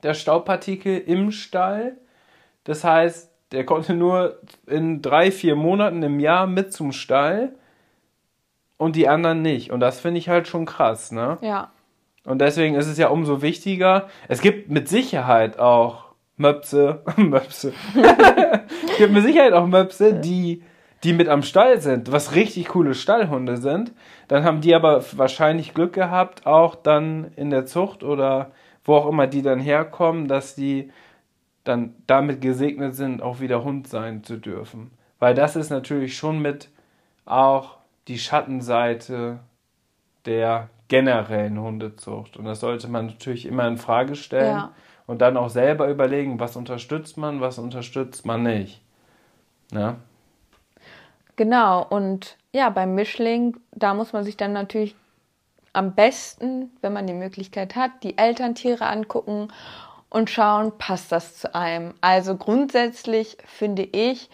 der Staubpartikel im Stall. Das heißt, der konnte nur in drei, vier Monaten im Jahr mit zum Stall und die anderen nicht. Und das finde ich halt schon krass, ne? Ja. Und deswegen ist es ja umso wichtiger. Es gibt mit Sicherheit auch Möpse, Möpse. es gibt mit Sicherheit auch Möpse, die die mit am Stall sind, was richtig coole Stallhunde sind, dann haben die aber wahrscheinlich Glück gehabt, auch dann in der Zucht oder wo auch immer die dann herkommen, dass die dann damit gesegnet sind, auch wieder Hund sein zu dürfen. Weil das ist natürlich schon mit auch die Schattenseite der generellen Hundezucht. Und das sollte man natürlich immer in Frage stellen ja. und dann auch selber überlegen, was unterstützt man, was unterstützt man nicht. Ja? Genau, und ja, beim Mischling, da muss man sich dann natürlich am besten, wenn man die Möglichkeit hat, die Elterntiere angucken und schauen, passt das zu einem. Also grundsätzlich finde ich,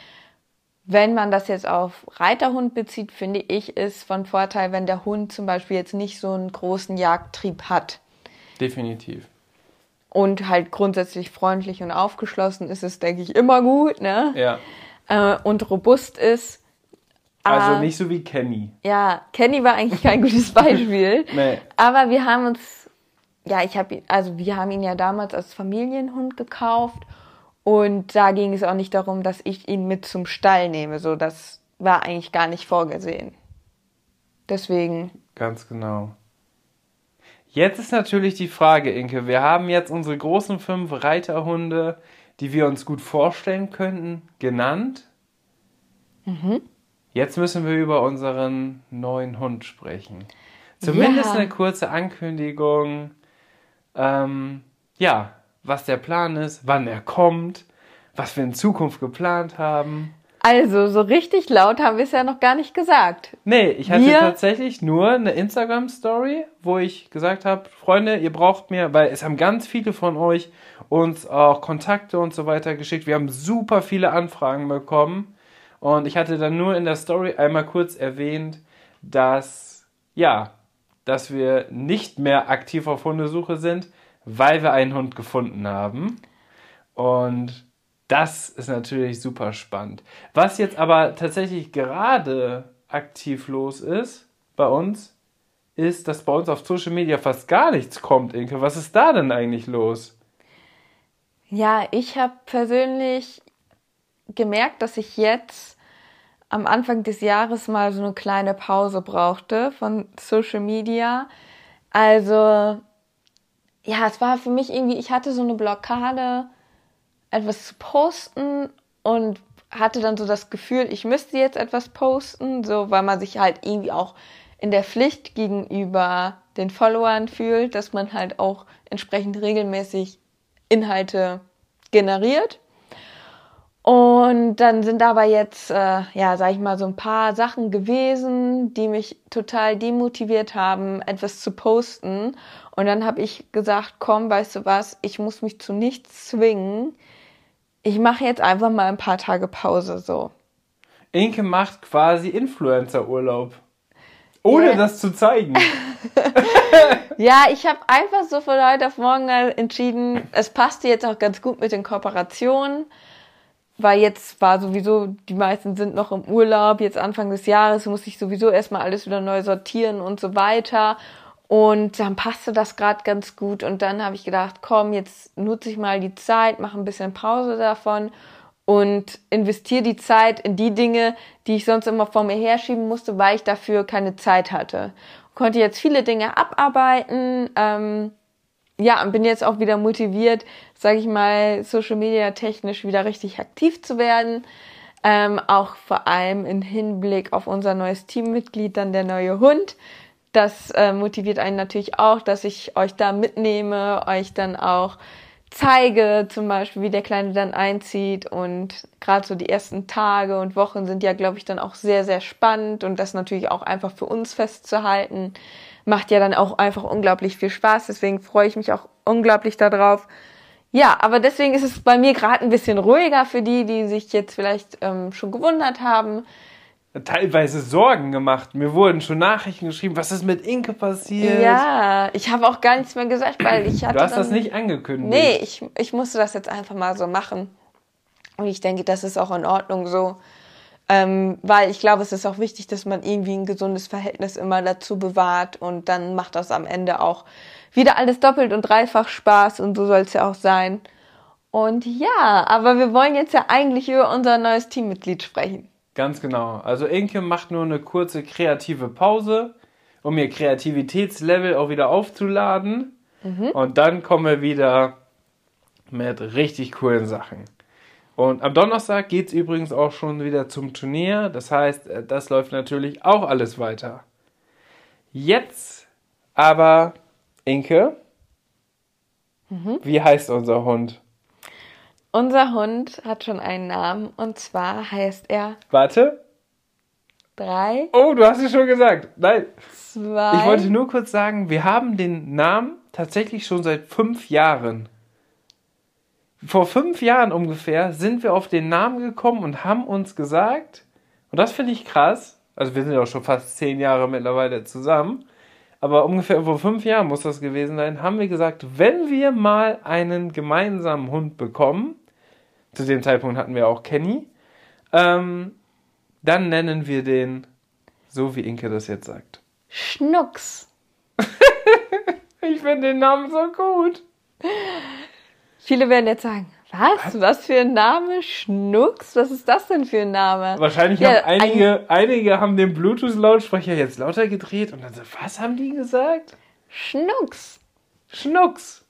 wenn man das jetzt auf Reiterhund bezieht, finde ich, ist von Vorteil, wenn der Hund zum Beispiel jetzt nicht so einen großen Jagdtrieb hat. Definitiv. Und halt grundsätzlich freundlich und aufgeschlossen ist es, denke ich, immer gut, ne? Ja. Äh, und robust ist, also nicht so wie Kenny. Ja, Kenny war eigentlich kein gutes Beispiel. nee. Aber wir haben uns, ja, ich habe, also wir haben ihn ja damals als Familienhund gekauft und da ging es auch nicht darum, dass ich ihn mit zum Stall nehme. So, das war eigentlich gar nicht vorgesehen. Deswegen. Ganz genau. Jetzt ist natürlich die Frage, Inke. Wir haben jetzt unsere großen fünf Reiterhunde, die wir uns gut vorstellen könnten, genannt. Mhm. Jetzt müssen wir über unseren neuen Hund sprechen. Zumindest ja. eine kurze Ankündigung. Ähm, ja, was der Plan ist, wann er kommt, was wir in Zukunft geplant haben. Also, so richtig laut haben wir es ja noch gar nicht gesagt. Nee, ich hatte wir tatsächlich nur eine Instagram-Story, wo ich gesagt habe, Freunde, ihr braucht mir, weil es haben ganz viele von euch uns auch Kontakte und so weiter geschickt. Wir haben super viele Anfragen bekommen. Und ich hatte dann nur in der Story einmal kurz erwähnt, dass, ja, dass wir nicht mehr aktiv auf Hundesuche sind, weil wir einen Hund gefunden haben. Und das ist natürlich super spannend. Was jetzt aber tatsächlich gerade aktiv los ist bei uns, ist, dass bei uns auf Social Media fast gar nichts kommt, Inke. Was ist da denn eigentlich los? Ja, ich habe persönlich gemerkt, dass ich jetzt am Anfang des Jahres mal so eine kleine Pause brauchte von Social Media. Also, ja, es war für mich irgendwie, ich hatte so eine Blockade etwas zu posten und hatte dann so das Gefühl, ich müsste jetzt etwas posten, so weil man sich halt irgendwie auch in der Pflicht gegenüber den Followern fühlt, dass man halt auch entsprechend regelmäßig Inhalte generiert. Und dann sind aber jetzt, äh, ja, sag ich mal, so ein paar Sachen gewesen, die mich total demotiviert haben, etwas zu posten. Und dann habe ich gesagt, komm, weißt du was, ich muss mich zu nichts zwingen ich mache jetzt einfach mal ein paar Tage Pause so. Inke macht quasi Influencer-Urlaub. Ohne yeah. das zu zeigen. ja, ich habe einfach so von heute auf morgen entschieden, es passte jetzt auch ganz gut mit den Kooperationen, weil jetzt war sowieso, die meisten sind noch im Urlaub, jetzt Anfang des Jahres muss ich sowieso erstmal alles wieder neu sortieren und so weiter. Und dann passte das gerade ganz gut. Und dann habe ich gedacht, komm, jetzt nutze ich mal die Zeit, mache ein bisschen Pause davon und investiere die Zeit in die Dinge, die ich sonst immer vor mir herschieben musste, weil ich dafür keine Zeit hatte. Konnte jetzt viele Dinge abarbeiten. Ähm, ja, und bin jetzt auch wieder motiviert, sage ich mal, Social Media technisch wieder richtig aktiv zu werden. Ähm, auch vor allem im Hinblick auf unser neues Teammitglied, dann der neue Hund das äh, motiviert einen natürlich auch, dass ich euch da mitnehme, euch dann auch zeige, zum Beispiel, wie der Kleine dann einzieht. Und gerade so die ersten Tage und Wochen sind ja, glaube ich, dann auch sehr, sehr spannend und das natürlich auch einfach für uns festzuhalten. Macht ja dann auch einfach unglaublich viel Spaß. Deswegen freue ich mich auch unglaublich darauf. Ja, aber deswegen ist es bei mir gerade ein bisschen ruhiger für die, die sich jetzt vielleicht ähm, schon gewundert haben teilweise Sorgen gemacht. Mir wurden schon Nachrichten geschrieben, was ist mit Inke passiert? Ja, ich habe auch gar nichts mehr gesagt, weil ich hatte. Du hast dann, das nicht angekündigt. Nee, ich, ich musste das jetzt einfach mal so machen. Und ich denke, das ist auch in Ordnung so. Ähm, weil ich glaube, es ist auch wichtig, dass man irgendwie ein gesundes Verhältnis immer dazu bewahrt und dann macht das am Ende auch wieder alles doppelt und dreifach Spaß und so soll es ja auch sein. Und ja, aber wir wollen jetzt ja eigentlich über unser neues Teammitglied sprechen. Ganz genau. Also Inke macht nur eine kurze kreative Pause, um ihr Kreativitätslevel auch wieder aufzuladen. Mhm. Und dann kommen wir wieder mit richtig coolen Sachen. Und am Donnerstag geht es übrigens auch schon wieder zum Turnier. Das heißt, äh, das läuft natürlich auch alles weiter. Jetzt aber, Inke, mhm. wie heißt unser Hund? Unser Hund hat schon einen Namen und zwar heißt er. Warte. Drei. Oh, du hast es schon gesagt. Nein. Zwei. Ich wollte nur kurz sagen, wir haben den Namen tatsächlich schon seit fünf Jahren. Vor fünf Jahren ungefähr sind wir auf den Namen gekommen und haben uns gesagt, und das finde ich krass, also wir sind ja auch schon fast zehn Jahre mittlerweile zusammen, aber ungefähr vor fünf Jahren muss das gewesen sein, haben wir gesagt, wenn wir mal einen gemeinsamen Hund bekommen, zu dem Zeitpunkt hatten wir auch Kenny. Ähm, dann nennen wir den so, wie Inke das jetzt sagt. Schnucks. ich finde den Namen so gut. Viele werden jetzt sagen, Was? Was für ein Name? Schnucks? Was ist das denn für ein Name? Wahrscheinlich Ja, haben einige, einige haben den Bluetooth-Lautsprecher jetzt lauter gedreht und dann so, was haben die gesagt? Schnucks. Schnucks.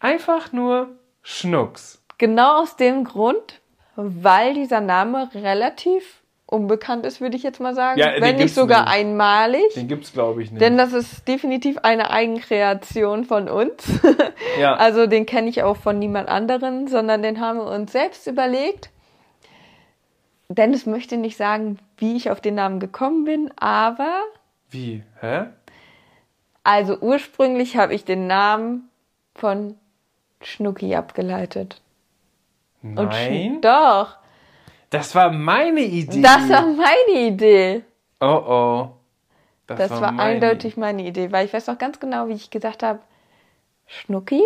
Einfach nur Schnucks. Genau aus dem Grund, weil dieser Name relativ unbekannt ist, würde ich jetzt mal sagen. Ja, Wenn nicht sogar nicht. einmalig. Den gibt's, glaube ich, nicht. Denn das ist definitiv eine Eigenkreation von uns. ja. Also den kenne ich auch von niemand anderen, sondern den haben wir uns selbst überlegt. Dennis möchte nicht sagen, wie ich auf den Namen gekommen bin, aber Wie? Hä? also ursprünglich habe ich den Namen von Schnucki abgeleitet. Und Schn- Nein. Doch, Das war meine Idee. das war meine Idee. oh oh. Das, war, meine eindeutig meine Idee, weil ich weiß noch ganz genau, wie ich gesagt habe, Schnucki,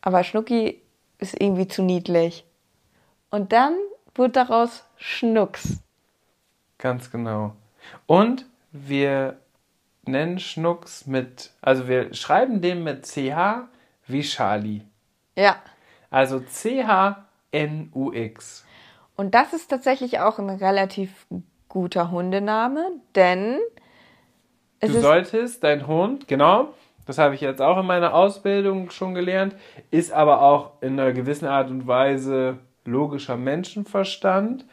aber Schnucki ist irgendwie zu niedlich. Und dann wurde daraus Schnucks. Ganz genau. Und wir nennen Schnucks mit, also wir schreiben den mit CH wie Charlie. Ja. Also C-H-N-U-X. Und das ist tatsächlich auch ein relativ guter Hundename, denn es Du solltest dein Hund, genau, das habe ich jetzt auch in meiner Ausbildung schon gelernt, ist aber auch in einer gewissen Art und Weise logischer Menschenverstand.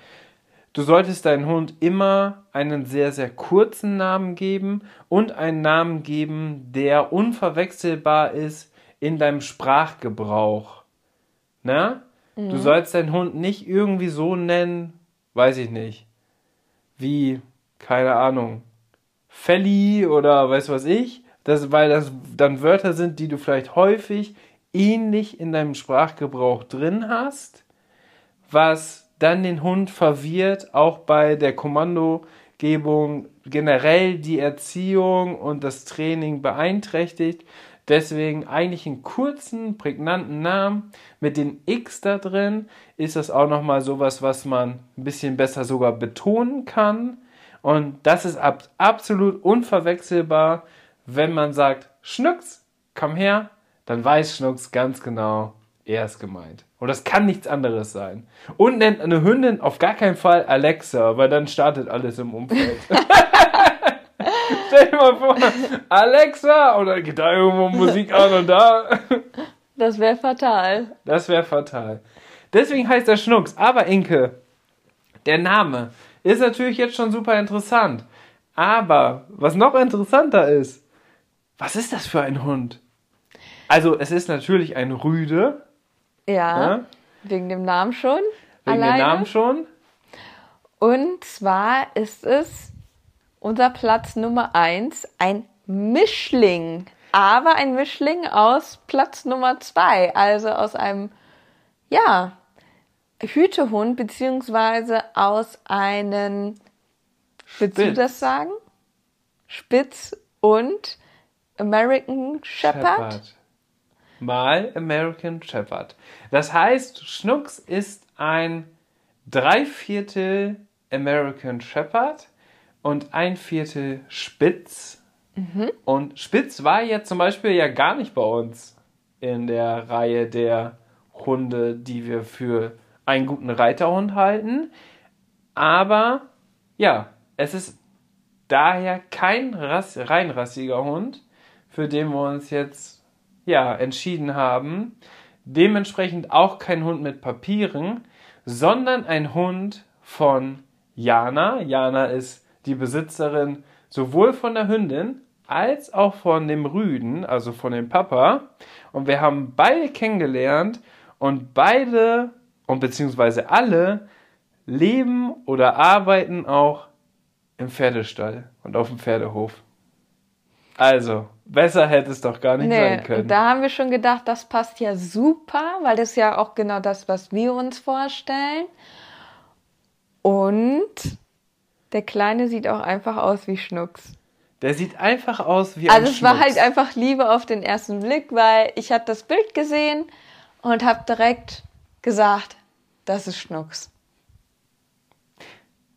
Du solltest deinem Hund immer einen sehr, sehr kurzen Namen geben und einen Namen geben, der unverwechselbar ist in deinem Sprachgebrauch. Na? Du sollst deinen Hund nicht irgendwie so nennen, weiß ich nicht, wie, keine Ahnung, Felli oder weiß was ich, das, weil das dann Wörter sind, die du vielleicht häufig ähnlich in deinem Sprachgebrauch drin hast, was dann den Hund verwirrt, auch bei der Kommandogebung generell die Erziehung und das Training beeinträchtigt. Deswegen eigentlich einen kurzen, prägnanten Namen mit den X da drin ist das auch nochmal sowas, was man ein bisschen besser sogar betonen kann. Und das ist ab, absolut unverwechselbar, wenn man sagt, Schnucks, komm her, dann weiß Schnucks ganz genau, er ist gemeint. Und das kann nichts anderes sein. Und nennt eine Hündin auf gar keinen Fall Alexa, weil dann startet alles im Umfeld. Stell dir mal vor, Alexa, oder geht da irgendwo Musik an und da. das wäre fatal. Das wäre fatal. Deswegen heißt er Schnucks. Aber Inke, der Name ist natürlich jetzt schon super interessant. Aber was noch interessanter ist, was ist das für ein Hund? Also es ist natürlich ein Rüde, Ja, ja, wegen dem Namen schon. wegen alleine. dem Namen schon. Und zwar ist es unser Platz Nummer eins ein Mischling. Aber ein Mischling aus Platz Nummer zwei, also aus einem, ja, Hütehund, beziehungsweise aus einem, willst du das sagen? Spitz und American Shepherd. Mal American Shepherd. Das heißt, Schnucks ist ein Dreiviertel American Shepherd und ein Viertel Spitz. Und Spitz war jetzt zum Beispiel ja gar nicht bei uns in der Reihe der Hunde, die wir für einen guten Reiterhund halten. Aber ja, es ist daher kein Rass, reinrassiger Hund, für den wir uns jetzt ja entschieden haben. Dementsprechend auch kein Hund mit Papieren, sondern ein Hund von Jana. Jana ist die Besitzerin sowohl von der Hündin als auch von dem Rüden, also von dem Papa. Und wir haben beide kennengelernt und beide und beziehungsweise alle leben oder arbeiten auch im Pferdestall und auf dem Pferdehof. Also, besser hätte es doch gar nicht Nee, sein können. da haben wir schon gedacht, das passt ja super, weil das ist ja auch genau das, was wir uns vorstellen. Und der Kleine sieht auch einfach aus wie Schnucks. Der sieht einfach aus wie Also es war Schnucks. halt einfach Liebe auf den ersten Blick, weil ich habe das Bild gesehen und habe direkt gesagt, das ist Schnucks.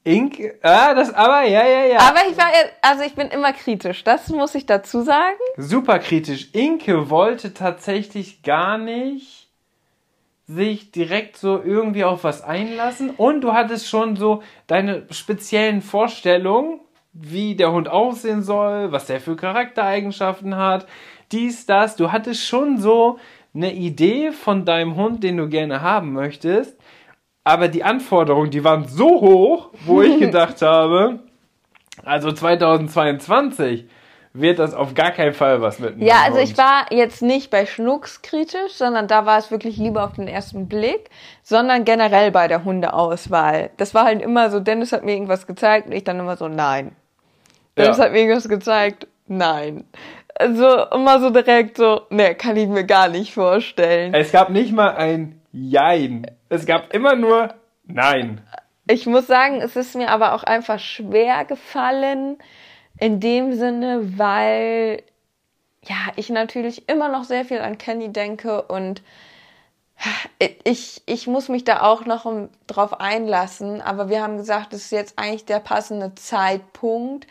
Ink, ah, das, aber, ja, ja, ja. Aber ich war, also ich bin immer kritisch, das muss ich dazu sagen. Super kritisch. Inke wollte tatsächlich gar nicht sich direkt so irgendwie auf was einlassen. Und du hattest schon so deine speziellen Vorstellungen, wie der Hund aussehen soll, was der für Charaktereigenschaften hat, dies, das. Du hattest schon so eine Idee von deinem Hund, den du gerne haben möchtest, aber die Anforderungen, die waren so hoch, wo ich gedacht habe, also 2022 wird das auf gar keinen Fall was mit Ja, also ich war jetzt nicht bei Schnucks kritisch, sondern da war es wirklich lieber auf den ersten Blick, sondern generell bei der Hundeauswahl. Das war halt immer so, Dennis hat mir irgendwas gezeigt und ich dann immer so, nein. Dennis ja. hat mir irgendwas gezeigt, nein. Also immer so direkt so, ne, kann ich mir gar nicht vorstellen. Es gab nicht mal ein Jein. Es gab immer nur Nein. Ich muss sagen, es ist mir aber auch einfach schwer gefallen, in dem Sinne, weil ja, ich natürlich immer noch sehr viel an Kenny denke und ich, ich muss mich da auch noch drauf einlassen, aber wir haben gesagt, es ist jetzt eigentlich der passende Zeitpunkt,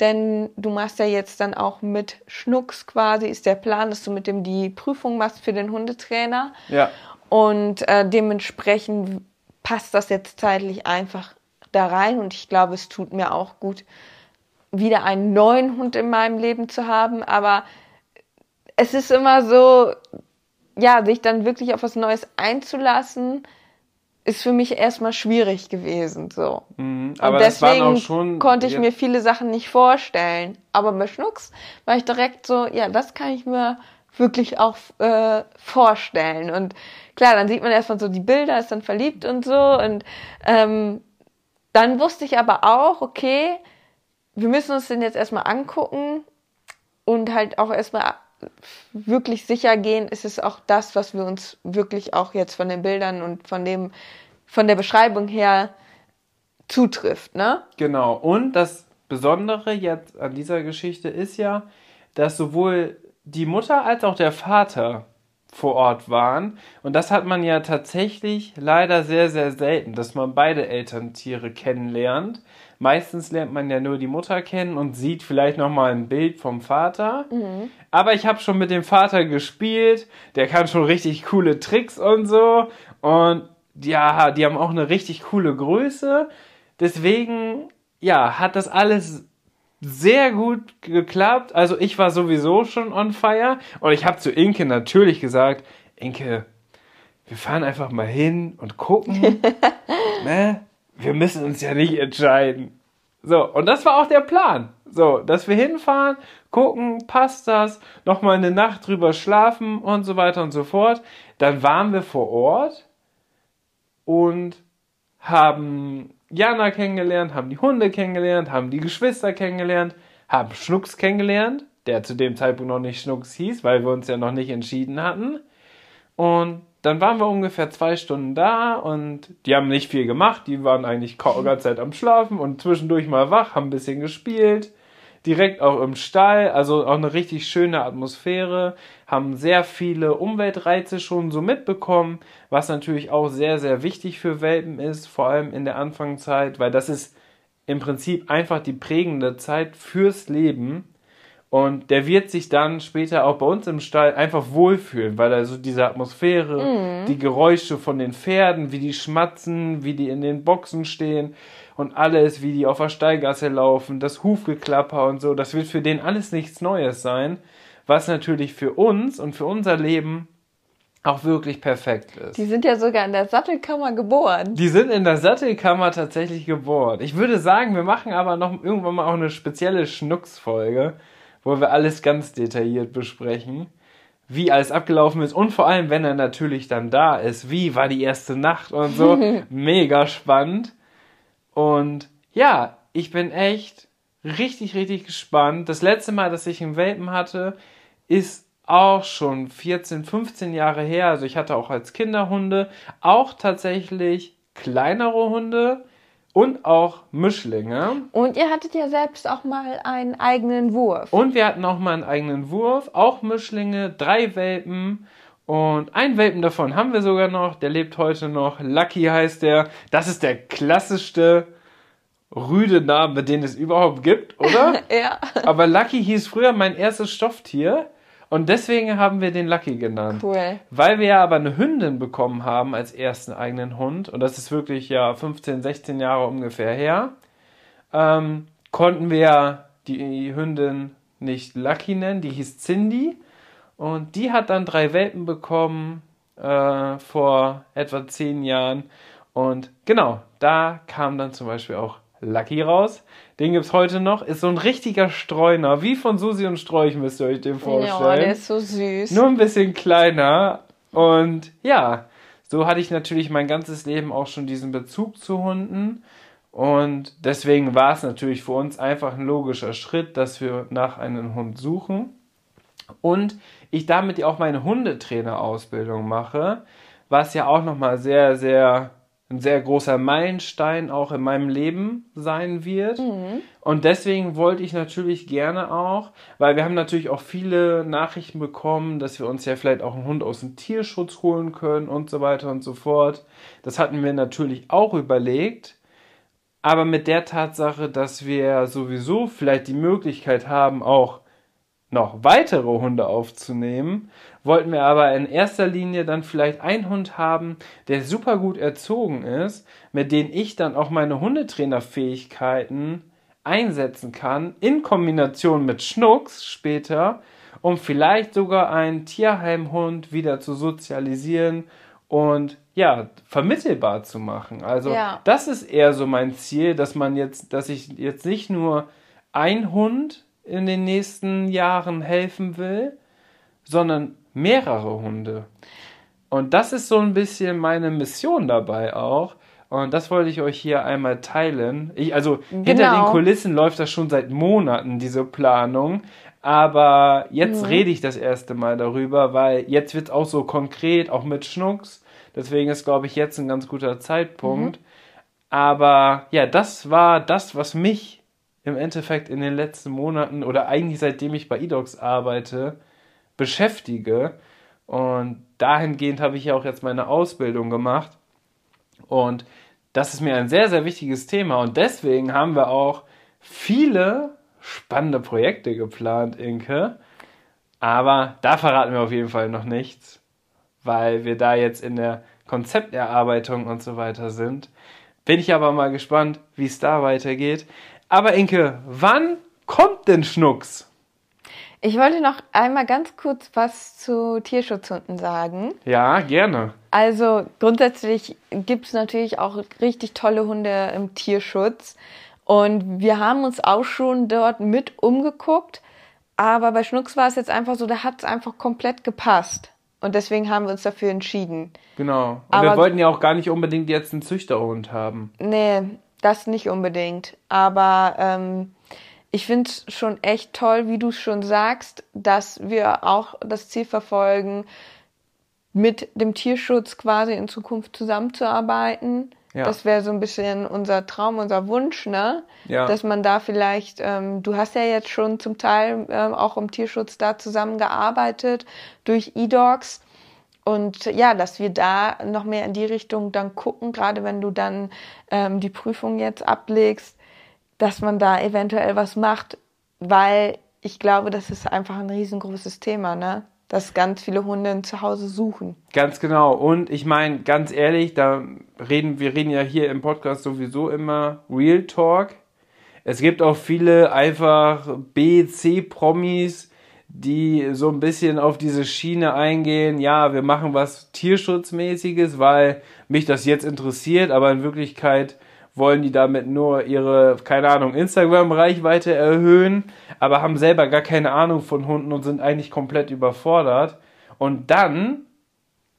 denn du machst ja jetzt dann auch mit Schnucks quasi, ist der Plan, dass du mit dem die Prüfung machst für den Hundetrainer. Ja. Und äh, dementsprechend passt das jetzt zeitlich einfach da rein und ich glaube, es tut mir auch gut, wieder einen neuen Hund in meinem Leben zu haben, aber es ist immer so, ja, sich dann wirklich auf was Neues einzulassen, ist für mich erstmal schwierig gewesen, so. Mhm, aber und deswegen konnte ich mir viele Sachen nicht vorstellen. Aber bei Schnucks war ich direkt so, ja, das kann ich mir wirklich auch äh, vorstellen. Und klar, dann sieht man erstmal so die Bilder, ist dann verliebt und so. Und ähm, dann wusste ich aber auch, okay, wir müssen uns den jetzt erstmal angucken und halt auch erstmal wirklich sicher gehen, ist es auch das, was wir uns wirklich auch jetzt von den Bildern und von dem, von der Beschreibung her zutrifft, ne? Genau. Und das Besondere jetzt an dieser Geschichte ist ja, dass sowohl die Mutter als auch der Vater vor Ort waren. Und das hat man ja tatsächlich leider sehr, sehr selten, dass man beide Elterntiere kennenlernt. Meistens lernt man ja nur die Mutter kennen und sieht vielleicht noch mal ein Bild vom Vater. Mhm. Aber ich habe schon mit dem Vater gespielt. Der kann schon richtig coole Tricks und so. Und ja, die haben auch eine richtig coole Größe. Deswegen, ja, hat das alles sehr gut geklappt. Also ich war sowieso schon on fire. Und ich habe zu Inke natürlich gesagt, Inke, wir fahren einfach mal hin und gucken. ne? Wir müssen uns ja nicht entscheiden. So, und das war auch der Plan. So, dass wir hinfahren, gucken, passt das, nochmal eine Nacht drüber schlafen und so weiter und so fort. Dann waren wir vor Ort und haben Jana kennengelernt, haben die Hunde kennengelernt, haben die Geschwister kennengelernt, haben Schnucks kennengelernt, der zu dem Zeitpunkt noch nicht Schnucks hieß, weil wir uns ja noch nicht entschieden hatten. Und dann waren wir ungefähr zwei Stunden da und die haben nicht viel gemacht. Die waren eigentlich die ganze Zeit am Schlafen und zwischendurch mal wach, haben ein bisschen gespielt. Direkt auch im Stall, also auch eine richtig schöne Atmosphäre. Haben sehr viele Umweltreize schon so mitbekommen, was natürlich auch sehr, sehr wichtig für Welpen ist, vor allem in der Anfangszeit, weil das ist im Prinzip einfach die prägende Zeit fürs Leben. Und der wird sich dann später auch bei uns im Stall einfach wohlfühlen, weil er so diese Atmosphäre, mhm. die Geräusche von den Pferden, wie die schmatzen, wie die in den Boxen stehen und alles, wie die auf der Stallgasse laufen, das Hufgeklapper und so, das wird für den alles nichts Neues sein, was natürlich für uns und für unser Leben auch wirklich perfekt ist. Die sind ja sogar in der Sattelkammer geboren. Die sind in der Sattelkammer tatsächlich geboren. Ich würde sagen, wir machen aber noch irgendwann mal auch eine spezielle Schnucksfolge wo wir alles ganz detailliert besprechen, wie alles abgelaufen ist und vor allem, wenn er natürlich dann da ist, wie war die erste Nacht und so. Mega spannend. Und ja, ich bin echt richtig, richtig gespannt. Das letzte Mal, dass ich einen Welpen hatte, ist auch schon 14, 15 Jahre her. Also ich hatte auch als Kinderhunde auch tatsächlich kleinere Hunde und auch Mischlinge. Und ihr hattet ja selbst auch mal einen eigenen Wurf. Und wir hatten auch mal einen eigenen Wurf, auch Mischlinge, drei Welpen. Und einen Welpen davon haben wir sogar noch, der lebt heute noch. Lucky heißt der. Das ist der klassischste rüde Name, den es überhaupt gibt, oder? ja. Aber Lucky hieß früher mein erstes Stofftier. Und deswegen haben wir den Lucky genannt. Cool. Weil wir ja aber eine Hündin bekommen haben als ersten eigenen Hund, und das ist wirklich ja 15, 16 Jahre ungefähr her, ähm, konnten wir die Hündin nicht Lucky nennen, die hieß Cindy. Und die hat dann drei Welpen bekommen äh, vor etwa zehn Jahren. Und genau, da kam dann zum Beispiel auch Lucky raus. Den gibt es heute noch. Ist so ein richtiger Streuner, wie von Susi und Strolch, müsst ihr euch den vorstellen. Ja, der ist so süß. Nur ein bisschen kleiner. Und ja, so hatte ich natürlich mein ganzes Leben auch schon diesen Bezug zu Hunden. Und deswegen war es natürlich für uns einfach ein logischer Schritt, dass wir nach einem Hund suchen. Und ich damit ja auch meine Hundetrainerausbildung mache, was ja auch nochmal sehr, sehr ein sehr großer Meilenstein auch in meinem Leben sein wird. Mhm. Und deswegen wollte ich natürlich gerne auch, weil wir haben natürlich auch viele Nachrichten bekommen, dass wir uns ja vielleicht auch einen Hund aus dem Tierschutz holen können und so weiter und so fort. Das hatten wir natürlich auch überlegt. Aber mit der Tatsache, dass wir sowieso vielleicht die Möglichkeit haben, auch noch weitere Hunde aufzunehmen, wollten wir aber in erster Linie dann vielleicht einen Hund haben, der super gut erzogen ist, mit dem ich dann auch meine Hundetrainerfähigkeiten einsetzen kann, in Kombination mit Schnucks später, um vielleicht sogar einen Tierheimhund wieder zu sozialisieren und ja, vermittelbar zu machen. Also ja. das ist eher so mein Ziel, dass man jetzt, dass ich jetzt nicht nur ein Hund in den nächsten Jahren helfen will, sondern mehrere Hunde. Und das ist so ein bisschen meine Mission dabei auch. Und das wollte ich euch hier einmal teilen. Ich, also genau. hinter den Kulissen läuft das schon seit Monaten, diese Planung. Aber jetzt mhm. rede ich das erste Mal darüber, weil jetzt wird es auch so konkret, auch mit Schnucks. Deswegen ist, glaube ich, jetzt ein ganz guter Zeitpunkt. Mhm. Aber ja, das war das, was mich im Endeffekt in den letzten Monaten oder eigentlich seitdem ich bei eDocs arbeite, beschäftige. Und dahingehend habe ich ja auch jetzt meine Ausbildung gemacht. Und das ist mir ein sehr, sehr wichtiges Thema. Und deswegen haben wir auch viele spannende Projekte geplant, Inke. Aber da verraten wir auf jeden Fall noch nichts, weil wir da jetzt in der Konzepterarbeitung und so weiter sind. Bin ich aber mal gespannt, wie es da weitergeht. Aber Inke, wann kommt denn Schnucks? Ich wollte noch einmal ganz kurz was zu Tierschutzhunden sagen. Ja, gerne. Also grundsätzlich gibt es natürlich auch richtig tolle Hunde im Tierschutz. Und wir haben uns auch schon dort mit umgeguckt. Aber bei Schnucks war es jetzt einfach so, da hat es einfach komplett gepasst. Und deswegen haben wir uns dafür entschieden. Genau. Und aber wir wollten ja auch gar nicht unbedingt jetzt einen Züchterhund haben. Nee, das nicht unbedingt. Aber ähm, ich finde es schon echt toll, wie du schon sagst, dass wir auch das Ziel verfolgen, mit dem Tierschutz quasi in Zukunft zusammenzuarbeiten. Ja. Das wäre so ein bisschen unser Traum, unser Wunsch, ne? Ja. Dass man da vielleicht, ähm, du hast ja jetzt schon zum Teil ähm, auch im Tierschutz da zusammengearbeitet durch E-Dogs und ja, dass wir da noch mehr in die Richtung dann gucken, gerade wenn du dann ähm, die Prüfung jetzt ablegst, dass man da eventuell was macht, weil ich glaube, das ist einfach ein riesengroßes Thema, ne? Dass ganz viele Hunde zu Hause suchen. Ganz genau. Und ich meine, ganz ehrlich, da reden, wir reden ja hier im Podcast sowieso immer Real Talk. Es gibt auch viele einfach B, C-Promis, die so ein bisschen auf diese Schiene eingehen, ja, wir machen was Tierschutzmäßiges, weil mich das jetzt interessiert, aber in Wirklichkeit wollen die damit nur ihre, keine Ahnung, Instagram-Reichweite erhöhen, aber haben selber gar keine Ahnung von Hunden und sind eigentlich komplett überfordert. Und dann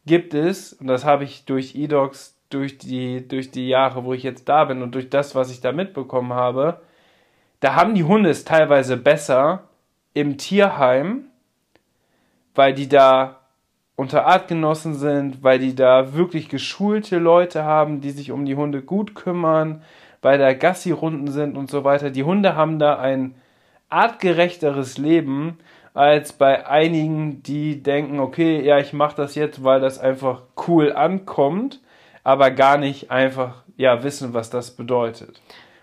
gibt es, und das habe ich durch eDocs, durch die, durch die Jahre, wo ich jetzt da bin und durch das, was ich da mitbekommen habe, da haben die Hunde es teilweise besser, im Tierheim, weil die da unter Artgenossen sind, weil die da wirklich geschulte Leute haben, die sich um die Hunde gut kümmern, weil da Gassi-Runden sind und so weiter. Die Hunde haben da ein artgerechteres Leben als bei einigen, die denken, okay, ja, ich mache das jetzt, weil das einfach cool ankommt, aber gar nicht einfach ja wissen, was das bedeutet.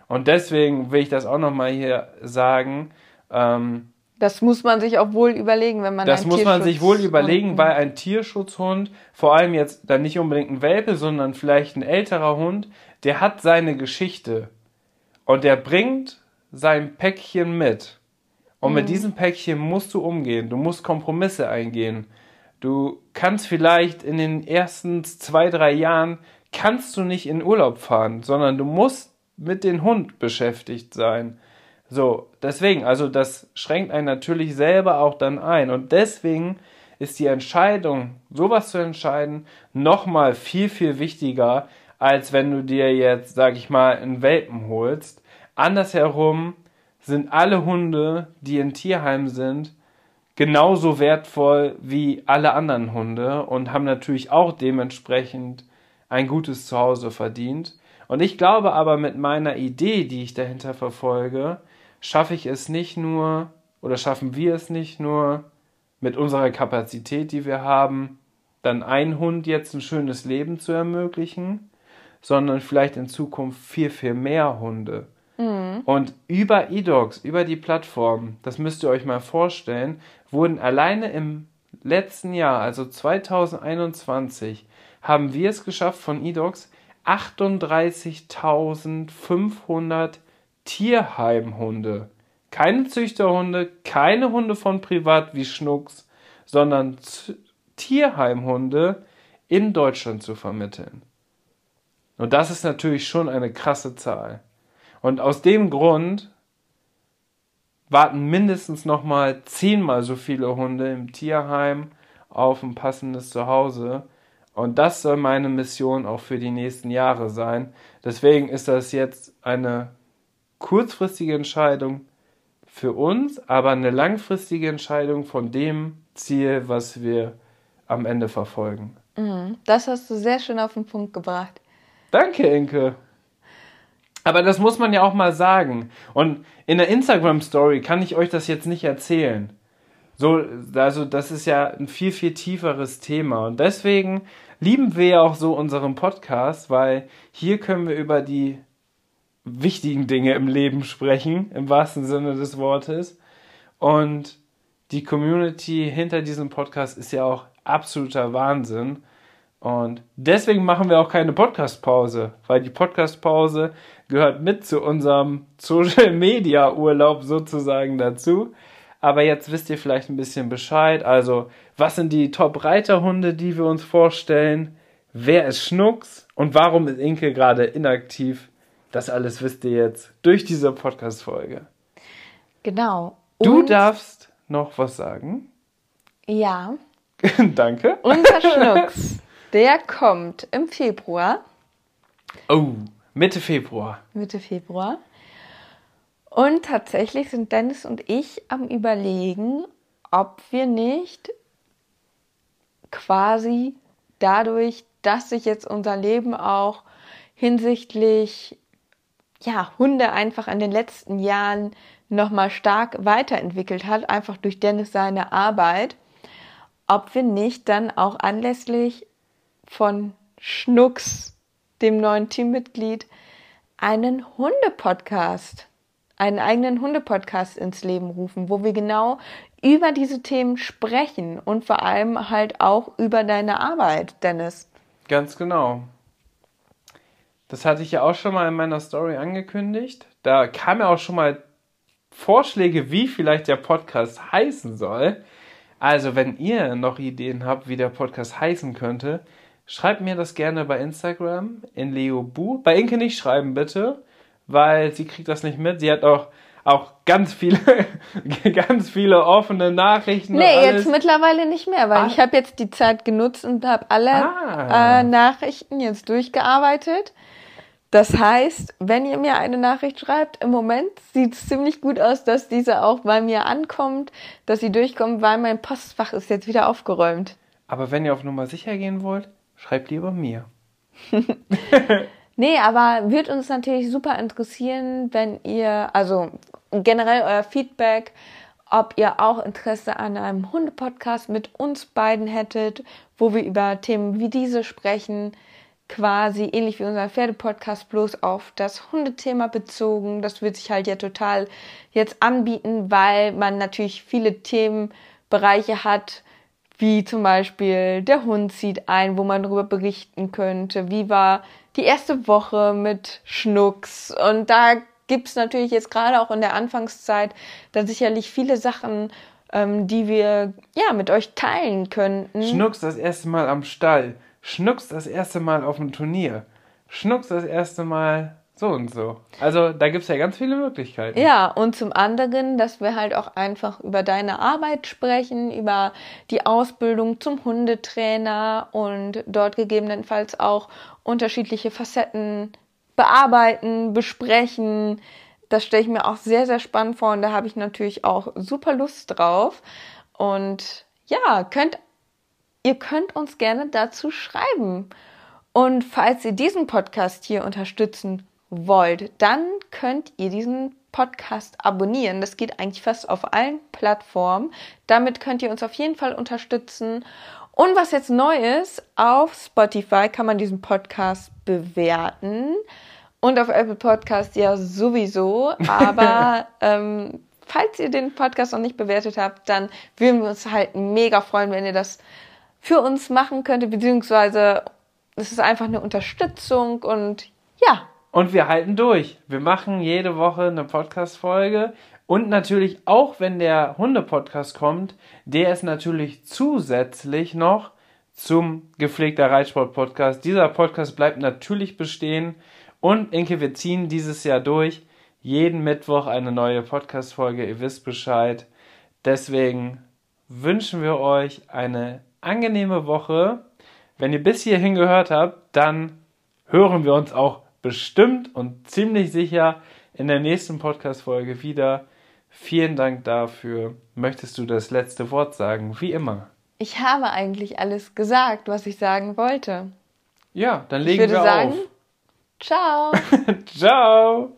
Und deswegen will ich das auch noch mal hier sagen. Ähm, Das muss man sich auch wohl überlegen, wenn man Das muss man sich wohl überlegen, weil ein Tierschutzhund, vor allem jetzt dann nicht unbedingt ein Welpe, sondern vielleicht ein älterer Hund, der hat seine Geschichte und der bringt sein Päckchen mit. Und mhm. mit diesem Päckchen musst du umgehen. Du musst Kompromisse eingehen. Du kannst vielleicht in den ersten zwei, drei Jahren kannst du nicht in Urlaub fahren, sondern du musst mit dem Hund beschäftigt sein. So, deswegen, also das schränkt einen natürlich selber auch dann ein. Und deswegen ist die Entscheidung, sowas zu entscheiden, nochmal viel, viel wichtiger, als wenn du dir jetzt, sag ich mal, einen Welpen holst. Andersherum sind alle Hunde, die in Tierheim sind, genauso wertvoll wie alle anderen Hunde und haben natürlich auch dementsprechend ein gutes Zuhause verdient. Und ich glaube aber mit meiner Idee, die ich dahinter verfolge, schaffe ich es nicht nur oder schaffen wir es nicht nur mit unserer Kapazität, die wir haben, dann ein Hund jetzt ein schönes Leben zu ermöglichen, sondern vielleicht in Zukunft viel, viel mehr Hunde. Mhm. Und über eDogs, über die Plattform, das müsst ihr euch mal vorstellen, wurden alleine im letzten Jahr, also 2021, haben wir es geschafft von eDogs 38.500 Tierheimhunde. Keine Züchterhunde, keine Hunde von privat wie Schnucks, sondern Tierheimhunde in Deutschland zu vermitteln. Und das ist natürlich schon eine krasse Zahl. Und aus dem Grund warten mindestens nochmal zehnmal so viele Hunde im Tierheim auf ein passendes Zuhause. Und das soll meine Mission auch für die nächsten Jahre sein. Deswegen ist das jetzt eine kurzfristige Entscheidung für uns, aber eine langfristige Entscheidung von dem Ziel, was wir am Ende verfolgen. Mhm. Das hast du sehr schön auf den Punkt gebracht. Danke, Inke. Aber das muss man ja auch mal sagen. Und in der Instagram-Story kann ich euch das jetzt nicht erzählen. So, also das ist ja ein viel, viel tieferes Thema. Und deswegen lieben wir ja auch so unseren Podcast, weil hier können wir über die wichtigen Dinge im Leben sprechen, im wahrsten Sinne des Wortes. Und die Community hinter diesem Podcast ist ja auch absoluter Wahnsinn. Und deswegen machen wir auch keine Podcast-Pause, weil die Podcast-Pause gehört mit zu unserem Social Media Urlaub sozusagen dazu. Aber jetzt wisst ihr vielleicht ein bisschen Bescheid. Also, was sind die Top-Reiterhunde, die wir uns vorstellen? Wer ist Schnucks? Und warum ist Inke gerade inaktiv? Das alles wisst ihr jetzt durch diese Podcast-Folge. Genau. Und du darfst noch was sagen. Ja. Danke. Unser Schnucks, der kommt im Februar. Oh, Mitte Februar. Mitte Februar. Und tatsächlich sind Dennis und ich am Überlegen, ob wir nicht quasi dadurch, dass sich jetzt unser Leben auch hinsichtlich ja, Hunde einfach in den letzten Jahren nochmal stark weiterentwickelt hat, einfach durch Dennis seine Arbeit, ob wir nicht dann auch anlässlich von Schnucks, dem neuen Teammitglied, einen Hunde-Podcast, einen eigenen Hunde-Podcast ins Leben rufen, wo wir genau über diese Themen sprechen und vor allem halt auch über deine Arbeit, Dennis. Ganz genau. Das hatte ich ja auch schon mal in meiner Story angekündigt. Da kamen ja auch schon mal Vorschläge, wie vielleicht der Podcast heißen soll. Also, wenn ihr noch Ideen habt, wie der Podcast heißen könnte, schreibt mir das gerne bei Instagram in Leobu. Bei Inke nicht schreiben, bitte, weil sie kriegt das nicht mit. Sie hat auch auch ganz viele, ganz viele offene Nachrichten. Nee, jetzt mittlerweile nicht mehr, weil ah. ich habe jetzt die Zeit genutzt und habe alle ah. äh, Nachrichten jetzt durchgearbeitet. Das heißt, wenn ihr mir eine Nachricht schreibt, im Moment sieht es ziemlich gut aus, dass diese auch bei mir ankommt, dass sie durchkommt, weil mein Postfach ist jetzt wieder aufgeräumt. Aber wenn ihr auf Nummer sicher gehen wollt, schreibt lieber mir. nee, aber wird uns natürlich super interessieren, wenn ihr, also generell euer Feedback, ob ihr auch Interesse an einem Hundepodcast mit uns beiden hättet, wo wir über Themen wie diese sprechen quasi ähnlich wie unser Pferdepodcast bloß auf das Hundethema bezogen. Das wird sich halt ja total jetzt anbieten, weil man natürlich viele Themenbereiche hat, wie zum Beispiel der Hund zieht ein, wo man darüber berichten könnte. Wie war die erste Woche mit Schnucks? Und da gibt's natürlich jetzt gerade auch in der Anfangszeit dann sicherlich viele Sachen, ähm, die wir ja mit euch teilen könnten. Schnucks das erste Mal am Stall. Schnucks das erste Mal auf dem Turnier. Schnucks das erste Mal so und so. Also da gibt es ja ganz viele Möglichkeiten. Ja, und zum anderen, dass wir halt auch einfach über deine Arbeit sprechen, über die Ausbildung zum Hundetrainer und dort gegebenenfalls auch unterschiedliche Facetten bearbeiten, besprechen. Das stelle ich mir auch sehr, sehr spannend vor und da habe ich natürlich auch super Lust drauf. Und ja, könnt, ihr könnt uns gerne dazu schreiben. Und falls ihr diesen Podcast hier unterstützen wollt, dann könnt ihr diesen Podcast abonnieren. Das geht eigentlich fast auf allen Plattformen. Damit könnt ihr uns auf jeden Fall unterstützen. Und was jetzt neu ist, auf Spotify kann man diesen Podcast bewerten. Und auf Apple Podcast ja sowieso. Aber ähm, falls ihr den Podcast noch nicht bewertet habt, dann würden wir uns halt mega freuen, wenn ihr das für uns machen könntet. Beziehungsweise es ist einfach eine Unterstützung und ja, und wir halten durch. Wir machen jede Woche eine Podcast-Folge. Und natürlich, auch wenn der Hunde-Podcast kommt, der ist natürlich zusätzlich noch zum gepflegter Reitsport-Podcast. Dieser Podcast bleibt natürlich bestehen. Und Inke, wir ziehen dieses Jahr durch. Jeden Mittwoch eine neue Podcast-Folge. Ihr wisst Bescheid. Deswegen wünschen wir euch eine angenehme Woche. Wenn ihr bis hierhin gehört habt, dann hören wir uns auch bestimmt und ziemlich sicher in der nächsten Podcast-Folge wieder. Vielen Dank dafür. Möchtest du das letzte Wort sagen? Wie immer. Ich habe eigentlich alles gesagt, was ich sagen wollte. Ja, dann legen ich würde wir sagen, auf. Ciao. Ciao.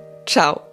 Ciao.